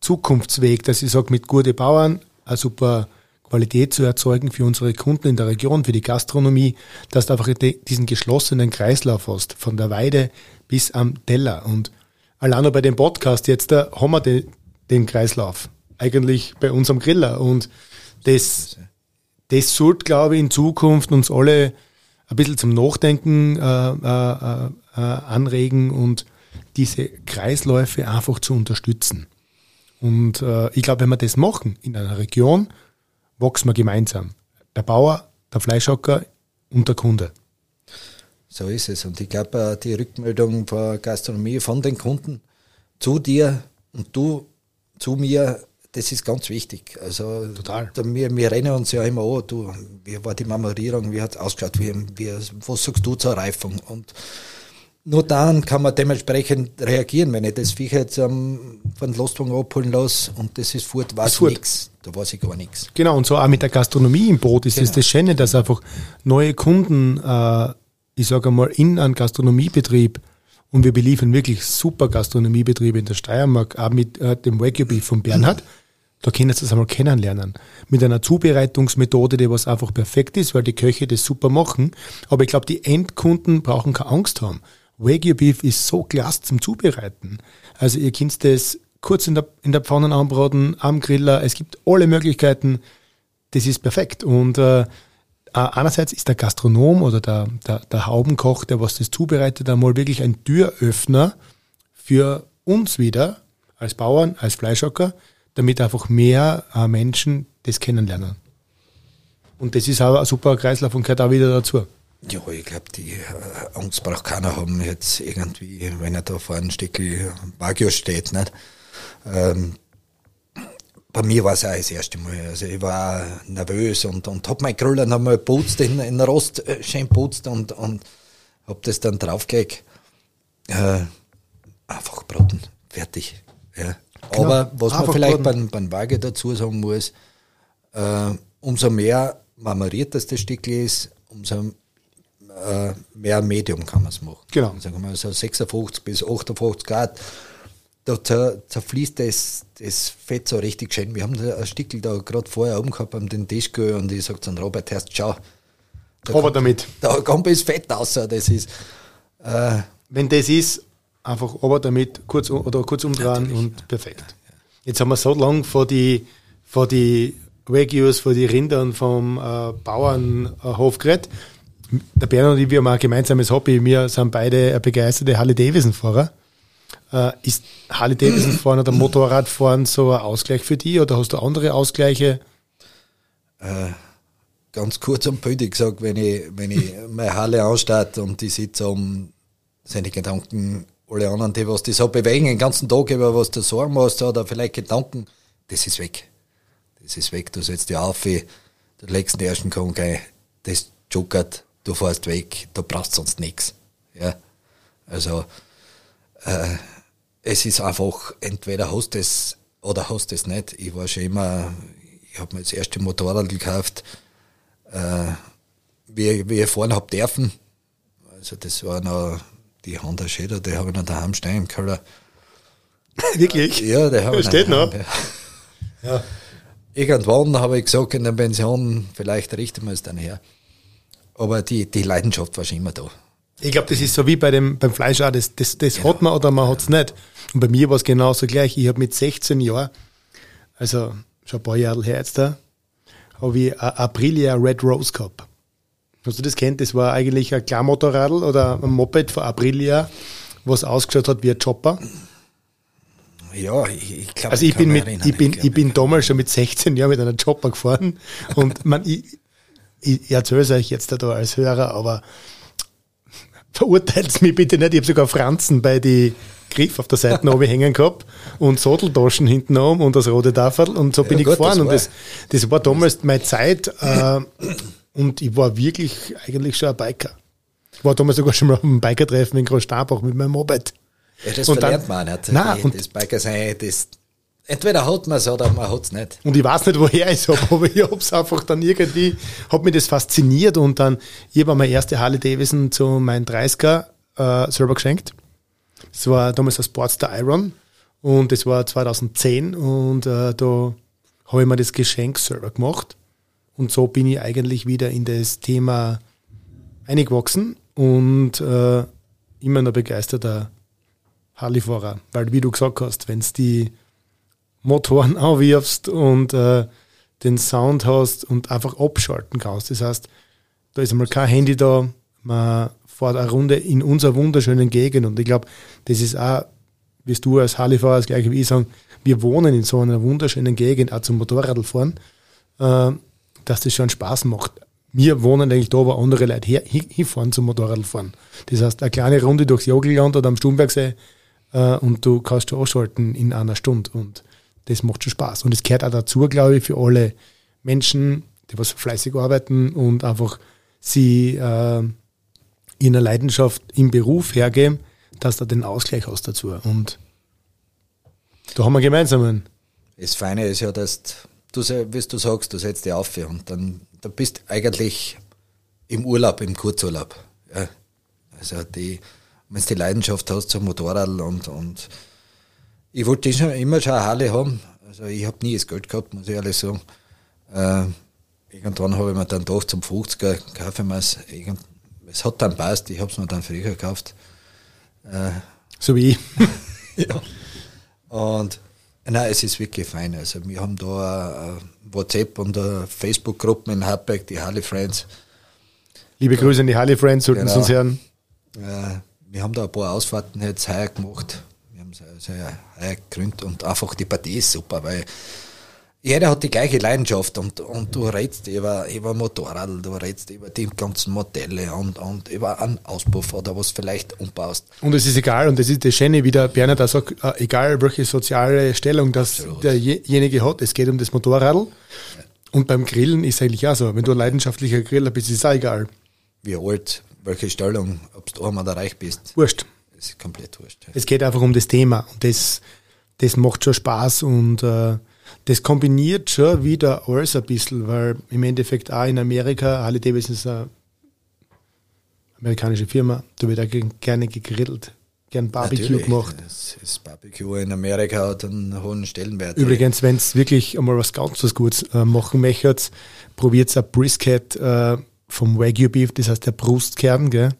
Zukunftsweg, dass ich sage, mit guten Bauern eine super Qualität zu erzeugen für unsere Kunden in der Region, für die Gastronomie, dass du einfach diesen geschlossenen Kreislauf hast, von der Weide bis am Teller. Und allein nur bei dem Podcast jetzt, da haben wir den, Kreislauf. Eigentlich bei unserem Griller. Und das, das sollte, glaube ich, in Zukunft uns alle ein bisschen zum Nachdenken äh, äh, äh, anregen und diese Kreisläufe einfach zu unterstützen. Und äh, ich glaube, wenn wir das machen in einer Region, wachsen wir gemeinsam. Der Bauer, der Fleischhocker und der Kunde. So ist es. Und ich glaube, die Rückmeldung von Gastronomie von den Kunden zu dir und du zu mir, das ist ganz wichtig. Also Total. Da, wir, wir rennen uns ja immer an, du, wie war die Marmorierung, wie hat es ausgeschaut, wie, wie, was sagst du zur Reifung? Und nur dann kann man dementsprechend reagieren. Wenn ich das Viech jetzt ähm, von Lastwagen abholen lasse und das ist fort, weiß ich nichts. Da weiß ich gar nichts. Genau, und so auch mit der Gastronomie im Boot ist es Genau. das Schöne, dass einfach neue Kunden, äh, ich sage einmal, in einen Gastronomiebetrieb und wir beliefern wirklich super Gastronomiebetriebe in der Steiermark, auch mit äh, dem Wagyu Beef von Bernhard. Da können sie das einmal kennenlernen. Mit einer Zubereitungsmethode, die was einfach perfekt ist, weil die Köche das super machen. Aber ich glaube, die Endkunden brauchen keine Angst haben. Wagyu Beef ist so klasse zum Zubereiten. Also ihr könnt das kurz in der, in der Pfanne anbraten, am Griller. Es gibt alle Möglichkeiten. Das ist perfekt. Und äh, einerseits ist der Gastronom oder der, der, der Haubenkoch, der was das zubereitet, einmal wirklich ein Türöffner für uns wieder als Bauern, als Fleischhocker, damit einfach mehr äh, Menschen das kennenlernen. Und das ist auch ein super Kreislauf und gehört auch wieder dazu. Ja, ich glaube, die äh, Angst braucht keiner haben, jetzt irgendwie, wenn er da vor einem Stückchen Wagyu steht. Nicht? Ähm, bei mir war es auch das erste Mal. Also ich war nervös und, und habe meinen Griller noch mal geputzt, in, in Rost äh, schön putzt und, und habe das dann draufgelegt. Äh, einfach braten, fertig. Ja. Genau. Aber was man Einfach vielleicht braten. beim, beim Wagyu dazu sagen muss, äh, umso mehr marmoriert das das Stück ist, umso äh, mehr Medium kann man es machen. Genau. Sagen wir mal so 56 bis 58 Grad. Da zer, zerfließt das, das Fett so richtig schön. Wir haben da ein Stückel da gerade vorher oben gehabt am den Tisch geholt und ich sag zu Robert, erst schau, da Aber kommt, damit, da kommt das Fett raus. Das ist, äh, wenn das ist, einfach aber damit kurz oder kurz umdrehen Natürlich, und perfekt. Jetzt haben wir so lange vor die, vor die Wagyus, vor die Rindern vom äh, Bauernhof geredet. Der Bernhard und ich, wir haben ein gemeinsames Hobby. Wir sind beide begeisterte Harley-Davidson-Fahrer. Äh, ist Harley-Davidson-Fahren oder Motorradfahren so ein Ausgleich für dich oder hast du andere Ausgleiche? ganz kurz und bündig gesagt, wenn ich, wenn ich meine Halle anstarte und die sitze um seine Gedanken, alle anderen, die was die so bewegen, den ganzen Tag über was du Sorgen hast oder vielleicht Gedanken, das ist weg. Das ist weg, du setzt dich auf, du legst den ersten Kong ein, das juckert, du fährst weg, du brauchst sonst nichts. Ja. Also, äh, es ist einfach, entweder hast du es oder hast du es nicht. Ich war schon immer, ich habe mir das erste Motorrad gekauft, äh, wie, wie ich fahren hab dürfen. Also das war noch die Honda Shader, die habe ich noch daheim stehen im Keller. Wirklich? Ja, der habe ich Steht noch? daheim, Ja. Irgendwann habe ich gesagt, in der Pension, vielleicht richten wir es dann her. Aber die, die Leidenschaft war schon immer da. Ich glaube, das ist so wie bei dem, beim Fleisch auch, das, das, das genau. hat man oder man hat es nicht. Und bei mir war es genauso gleich. Ich habe mit 16 Jahren, also schon ein paar Jahre her jetzt da, habe ich ein Aprilia Red Rose gehabt. Hast du das kennt? Das war eigentlich ein Klarmotorradl oder ein Moped von Aprilia, was ausgeschaut hat wie ein Chopper. Ja, ich glaube, Also ich bin, mit, ich bin, ich, ich bin damals schon mit 16 Jahren mit einer Chopper gefahren und man, ich, ich erzähle es euch jetzt da als Hörer, aber verurteilt mich bitte nicht. Ich habe sogar Franzen bei die Griff auf der Seite oben hängen gehabt und Satteltaschen hinten oben und das rote Tafel und so bin ja, ich gefahren. Das und das, das war damals meine Zeit äh, und ich war wirklich eigentlich schon ein Biker. Ich war damals sogar schon mal auf einem Biker-Treffen in Großstarbach mit meinem Moped. Ja, das und verlernt dann, man nicht. Nein, und das Biker sein, das, entweder hat man es oder man hat es nicht. Und ich weiß nicht, woher ich es habe, aber ich habe es einfach dann irgendwie, hat mich das fasziniert und dann, ich habe meine erste Harley Davidson zu meinem 30er äh, selber geschenkt. Das war damals ein Sportster Iron und das war 2010 und äh, da habe ich mir das Geschenk selber gemacht. Und so bin ich eigentlich wieder in das Thema eingewachsen und äh, immer noch begeisterter Harley-Fahrer. Weil, wie du gesagt hast, wenn du die Motoren aufwirfst und äh, den Sound hast und einfach abschalten kannst. Das heißt, da ist einmal kein Handy da, man fährt eine Runde in unserer wunderschönen Gegend und ich glaube, das ist auch, wie du als Harley-Fahrer das gleiche wie ich sagen, wir wohnen in so einer wunderschönen Gegend, auch zum Motorradfahren, äh, dass das schon Spaß macht. Wir wohnen eigentlich da, wo andere Leute her, hinfahren zum Motorradfahren. Das heißt, eine kleine Runde durchs Jogelland oder am Stumbergsee äh, und du kannst schon ausschalten in einer Stunde und das macht schon Spaß. Und es gehört auch dazu, glaube ich, für alle Menschen, die was fleißig arbeiten und einfach sie äh, in der Leidenschaft im Beruf hergeben, dass da den Ausgleich hast dazu. Und da haben wir gemeinsam einen. Das Feine ist ja, dass du, wie du sagst, du setzt dich auf und dann da bist eigentlich im Urlaub, im Kurzurlaub. Ja. Also die, wenn du die Leidenschaft hast zum Motorrad und, und ich wollte schon immer schon eine Halle haben. Also ich habe nie das Geld gehabt, muss ich ehrlich sagen. Äh, irgendwann habe ich mir dann doch zum 50er kaufen wir es. Es hat dann passt, ich habe es mir dann früher gekauft. Äh, so wie ich. ja. Und nein, es ist wirklich fein. Also wir haben da WhatsApp und Facebook-Gruppen in Hartberg, die Harley Friends. Liebe Grüße an die Harley Friends, sollten genau. Sie uns hören. Äh, wir haben da ein paar Ausfahrten jetzt heuer gemacht sehr gegründet und einfach die Partie ist super, weil jeder hat die gleiche Leidenschaft und, und du redest über, über Motorrad, du redest über die ganzen Modelle und, und über einen Auspuff oder was vielleicht umbaust. Und es ist egal, und das ist das Schöne, wie der Bernhard da sagt, äh, egal welche soziale Stellung das Absolut. derjenige hat, es geht um das Motorrad. Ja. Und beim Grillen ist eigentlich auch so, wenn du ein leidenschaftlicher Griller bist, ist es auch egal. Wie alt, welche Stellung, ob du arm oder reich bist. Wurscht ist komplett wurscht. Es geht einfach um das Thema und das, das macht schon Spaß und äh, das kombiniert schon wieder alles ein bisschen, weil im Endeffekt auch in Amerika, Harley Davidson ist eine amerikanische Firma, da wird auch gerne gegrillt, gern Barbecue Natürlich. gemacht. Das, das Barbecue in Amerika hat einen hohen Stellenwert. Übrigens, wenn es wirklich einmal was ganz was Gutes äh, machen möchtet, probiert ein Brisket äh, vom Wagyu Beef, das heißt der Brustkern, gell?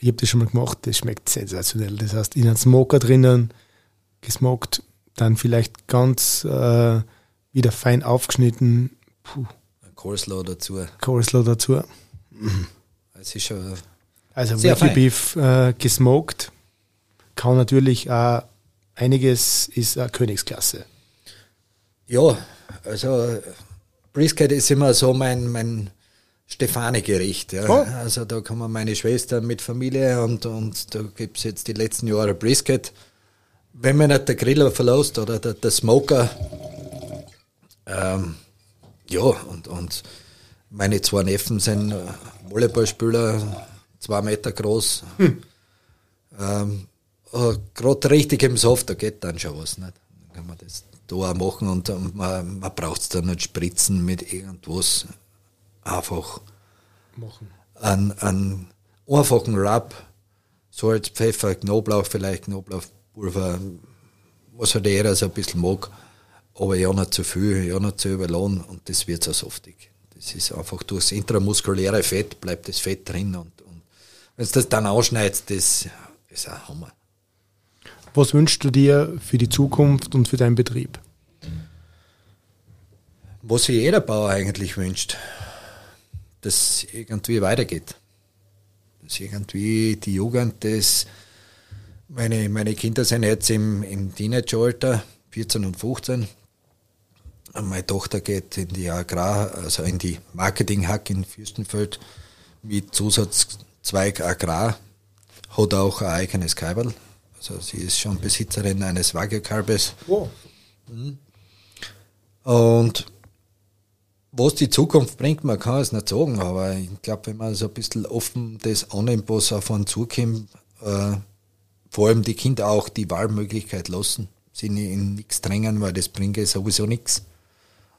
Ich habe das schon mal gemacht, das schmeckt sensationell. Das heißt, in einem Smoker drinnen, gesmoked, dann vielleicht ganz äh, wieder fein aufgeschnitten. Puh. Coleslaw dazu. Coleslaw dazu. Mhm. Das ist schon also Wagyu Beef äh, gesmoked kann natürlich auch einiges ist eine Königsklasse. Ja, also Brisket ist immer so mein, mein Stefane-Gericht. Ja. Oh. Also da kommen meine Schwester mit Familie und, und da gibt es jetzt die letzten Jahre Brisket. Wenn man nicht der Griller verlässt oder der, der Smoker, ähm, ja, und, und meine zwei Neffen sind Volleyballspieler, zwei Meter groß. Hm. Ähm, äh, Gerade richtig im Soft, da geht dann schon was. Nicht? Dann kann man das da auch machen und, und man, man braucht es dann nicht spritzen mit irgendwas einfach machen. Einen, einen einfachen Rub, Salz, Pfeffer, Knoblauch, vielleicht Knoblauchpulver, was halt jeder so ein bisschen mag, aber ja nicht zu viel, ja nicht zu überladen und das wird so saftig. Das ist einfach durchs intramuskuläre Fett bleibt das Fett drin und, und wenn du das dann ausschneidest, das ist ein Hammer. Was wünschst du dir für die Zukunft und für deinen Betrieb? Was sich jeder Bauer eigentlich wünscht, dass irgendwie weitergeht. Dass irgendwie die Jugend, das, meine, meine Kinder sind jetzt im, im Teenageralter, 14 und 15. Meine Tochter geht in die Agrar, also in die Marketing-Hack in Fürstenfeld mit Zusatzzweig Agrar, hat auch ein eigenes Kaiberl. Also sie ist schon Besitzerin eines Wagyu-Kalbes. Oh. Mhm. Und was die Zukunft bringt, man kann es nicht sagen, aber ich glaube, wenn man so ein bisschen offen das was auf einen zukommt, äh, vor allem die Kinder auch die Wahlmöglichkeit lassen, sie in nichts drängen, weil das bringt sowieso nichts.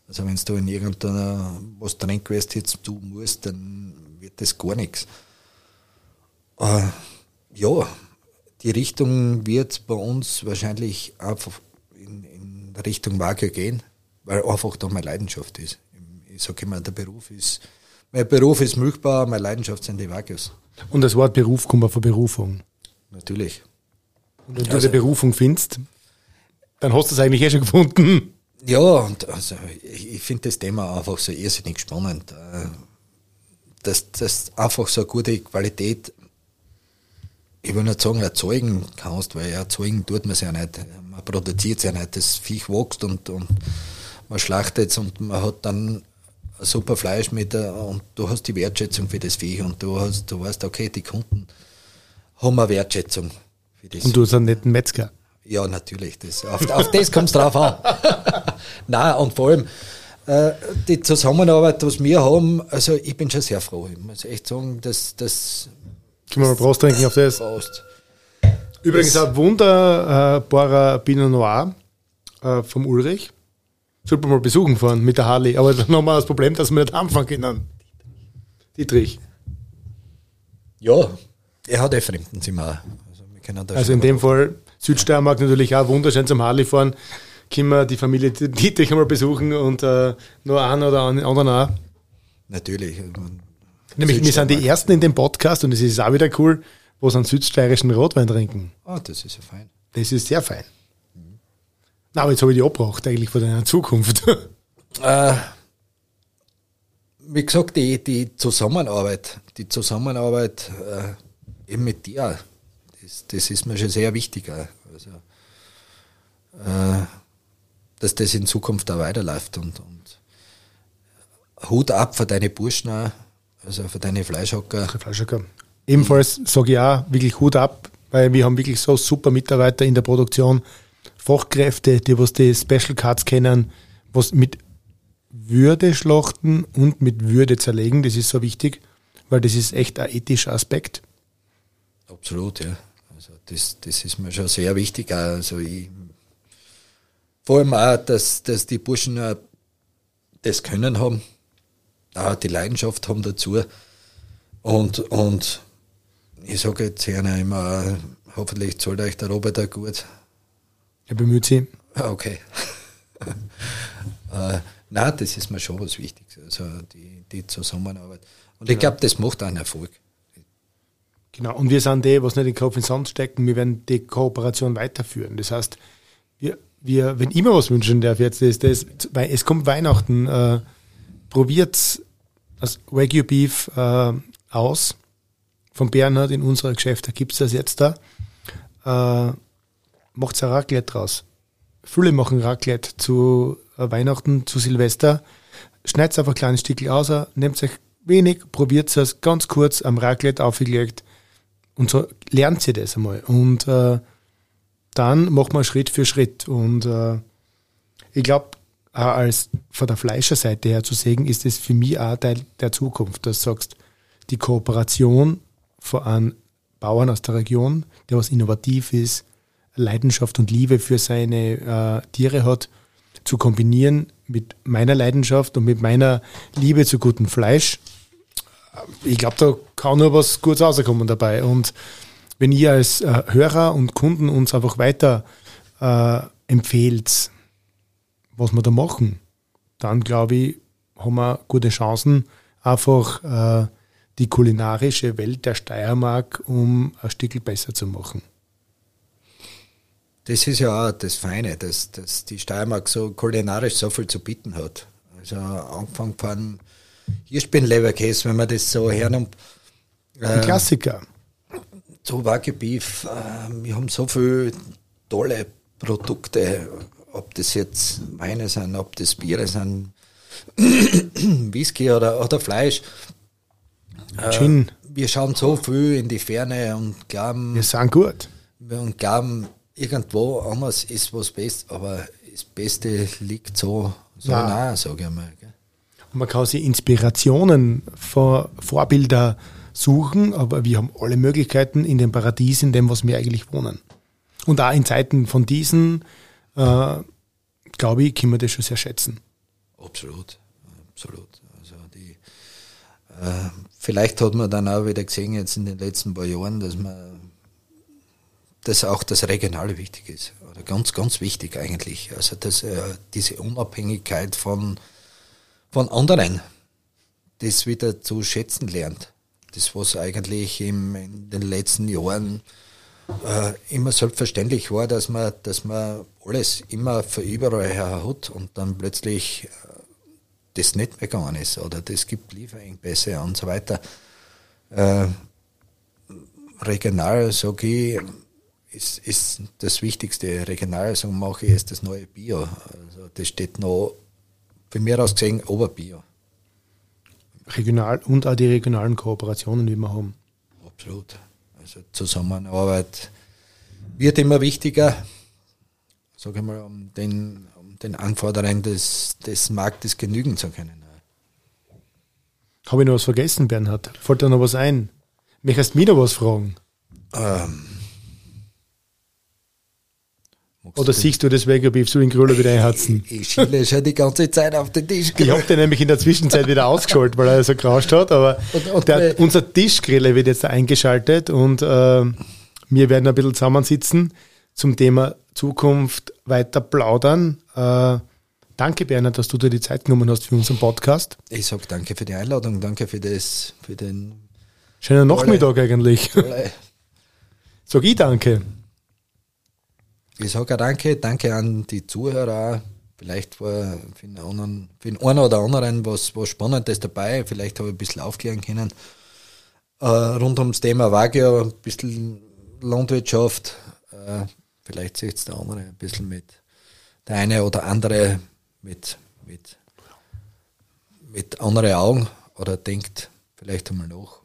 Also wenn du in irgendeiner was drin gewesen jetzt du musst, dann wird das gar nichts. Äh, ja, die Richtung wird bei uns wahrscheinlich einfach in, in Richtung Wagyu gehen, weil einfach da meine Leidenschaft ist ich sage immer, der Beruf ist, mein Beruf ist Milchbauer, meine Leidenschaft sind die Wagyus. Und das Wort Beruf kommt von Berufung. Natürlich. Und wenn du also, eine Berufung findest, dann hast du es eigentlich eh schon gefunden. Ja, und also ich, ich finde das Thema einfach so irrsinnig spannend. Äh, dass das einfach so eine gute Qualität, ich will nicht sagen, erzeugen kannst, weil erzeugen tut man es ja nicht. Man produziert es ja nicht. Das Viech wächst und, und man schlachtet es und man hat dann super Fleisch mit der, und du hast die Wertschätzung für das Vieh und du hast, du weißt, okay, die Kunden haben eine Wertschätzung für das. Und du hast einen netten Metzger. Ja, natürlich. Das, auf, auf das kommt es drauf an. Nein, und vor allem äh, die Zusammenarbeit, was wir haben, also ich bin schon sehr froh. Ich muss echt sagen, dass das. Können wir mal Prost trinken auf das? Prost. Übrigens das, ein wunderbarer Pinot Noir äh, vom Ulrich. Sollte man mal besuchen fahren mit der Harley. Aber dann haben wir das Problem, dass wir nicht anfangen können. Dietrich. Ja, er hat eh Fremdenzimmer. Also, also in dem Fall Südsteiermark natürlich auch wunderschön zum Harley fahren. Können wir die Familie Dietrich einmal besuchen und äh, noch einen oder anderen auch. Natürlich. Nämlich, wir sind die Ersten in dem Podcast und es ist auch wieder cool, wo sie einen südsteirischen Rotwein trinken. Ah, oh, das ist ja fein. Das ist sehr fein. Na, aber jetzt habe ich die abgebracht eigentlich von deiner Zukunft. Äh, wie gesagt, die, die Zusammenarbeit, die Zusammenarbeit äh, eben mit dir, das, das ist mir schon sehr wichtig. Also, äh, dass das in Zukunft auch weiterläuft und, und Hut ab für deine Burschen auch, also für deine Fleischhocker. Fleischhocker. Ebenfalls sage ich auch wirklich Hut ab, weil wir haben wirklich so super Mitarbeiter in der Produktion Fachkräfte, die was die Special Cards kennen, was mit Würde schlachten und mit Würde zerlegen, das ist so wichtig, weil das ist echt ein ethischer Aspekt. Absolut, ja. Also das, das ist mir schon sehr wichtig. Also ich, vor allem auch, dass, dass die Burschen das Können haben, auch die Leidenschaft haben dazu. Und, und ich sage jetzt immer, hoffentlich zahlt euch der Roboter gut. Er bemüht sich. Ah, okay. äh, nein, das ist mir schon was Wichtiges, also die, die Zusammenarbeit. Und genau. ich glaube, das macht einen Erfolg. Genau, und wir sind die, was nicht den Kopf in den Sand stecken, wir werden die Kooperation weiterführen. Das heißt, wir, wir wenn immer was wünschen darf jetzt, ist das, weil es kommt Weihnachten, äh, probiert das Wagyu Beef äh, aus von Bernhard in unserer Geschäft, da gibt es das jetzt da. Äh, macht ein Raclette draus. Viele machen Raclette zu äh, Weihnachten, zu Silvester. Schneidet einfach kleine Stückel aus, nehmt euch wenig, probiert es ganz kurz am Raclette aufgelegt und so lernt sie das einmal. Und äh, dann macht man Schritt für Schritt. Und äh, ich glaube, als von der Fleischerseite her zu sehen, ist es für mich auch Teil der Zukunft, dass du sagst, die Kooperation von einem Bauern aus der Region, der was innovativ ist, Leidenschaft und Liebe für seine äh, Tiere hat, zu kombinieren mit meiner Leidenschaft und mit meiner Liebe zu gutem Fleisch. Ich glaube, da kann nur was Gutes rauskommen dabei. Und wenn ihr als äh, Hörer und Kunden uns einfach weiter äh, empfehlt, was wir da machen, dann glaube ich, haben wir gute Chancen, einfach äh, die kulinarische Welt der Steiermark, um ein Stück besser zu machen? Das ist ja auch das Feine, dass, dass die Steiermark so kulinarisch so viel zu bieten hat. Also Anfang von Hirschbein-Leberkäse, wenn man das so hernimmt. Ein ähm, Klassiker. So Beef. Äh, wir haben so viele tolle Produkte, ob das jetzt Weine sind, ob das Biere sind, Whisky oder, oder Fleisch. Äh, Gin. Wir schauen so viel in die Ferne und glauben. Wir sind gut. Und glauben, irgendwo anders ist was Bestes, aber das Beste liegt so, so nah, sage ich mal. Gell? Und man kann sich Inspirationen, vor, Vorbilder suchen, aber wir haben alle Möglichkeiten in dem Paradies, in dem, was wir eigentlich wohnen. Und auch in Zeiten von diesen, äh, glaube ich, können wir das schon sehr schätzen. Absolut, absolut. Also die, äh, vielleicht hat man dann auch wieder gesehen jetzt in den letzten paar Jahren, dass man dass auch das Regionale wichtig ist. Oder ganz, ganz wichtig eigentlich. Also dass äh, diese Unabhängigkeit von, von anderen, das wieder zu schätzen lernt. Das, was eigentlich im, in den letzten Jahren äh, immer selbstverständlich war, dass man, dass man alles immer für überall her hat und dann plötzlich äh, das nicht mehr gegangen ist oder das gibt Lieferengpässe und so weiter. Äh, regional, sage ich, ist, ist das Wichtigste. Regional so mache ich ist das neue Bio. Also das steht noch, für mich aus gesehen, Oberbio. Regional und auch die regionalen Kooperationen, die wir haben. Absolut. Also Zusammenarbeit wird immer wichtiger, sage ich mal, um den, um den Anforderungen des, des Marktes genügen zu können. Habe ich noch was vergessen, Bernhard? Fällt dir noch was ein? Möchtest du mich noch was fragen? Ähm, oder siehst du das Vega-Beef so in Grüller wieder einherzen? Ich, ich schiele schon die ganze Zeit auf den Tisch. Ich habe den nämlich in der Zwischenzeit wieder ausgeschaltet, weil er so gerauscht hat. Aber und, und der, unser Tischgriller wird jetzt eingeschaltet und äh, wir werden ein bisschen zusammensitzen zum Thema Zukunft weiter plaudern. Äh, danke, Bernhard, dass du dir die Zeit genommen hast für unseren Podcast. Ich sage danke für die Einladung, danke für, das, für den... Schönen Nachmittag eigentlich. Sag ich danke. Ich sage danke, danke an die Zuhörer. Vielleicht war für den, anderen, für den einen oder anderen was, was Spannendes dabei. Vielleicht habe ich ein bisschen aufklären können. Äh, rund ums Thema Wagyu, ein bisschen Landwirtschaft. Äh, vielleicht sieht es der andere ein bisschen mit, der eine oder andere mit, mit, mit anderen Augen oder denkt vielleicht einmal nach.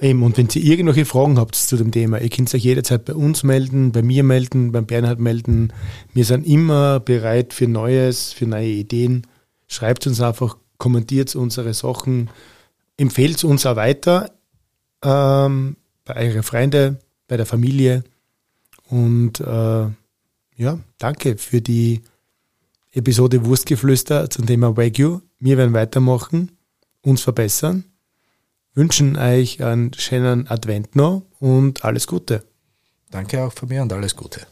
Eben, und wenn ihr irgendwelche Fragen habt zu dem Thema, ihr könnt euch jederzeit bei uns melden, bei mir melden, beim Bernhard melden. Wir sind immer bereit für Neues, für neue Ideen. Schreibt uns einfach, kommentiert unsere Sachen, empfehlt uns auch weiter ähm, bei euren Freunden, bei der Familie. Und äh, ja, danke für die Episode Wurstgeflüster zum Thema Wagyu. Wir werden weitermachen, uns verbessern wünschen euch einen schönen Advent noch und alles Gute. Danke auch von mir und alles Gute.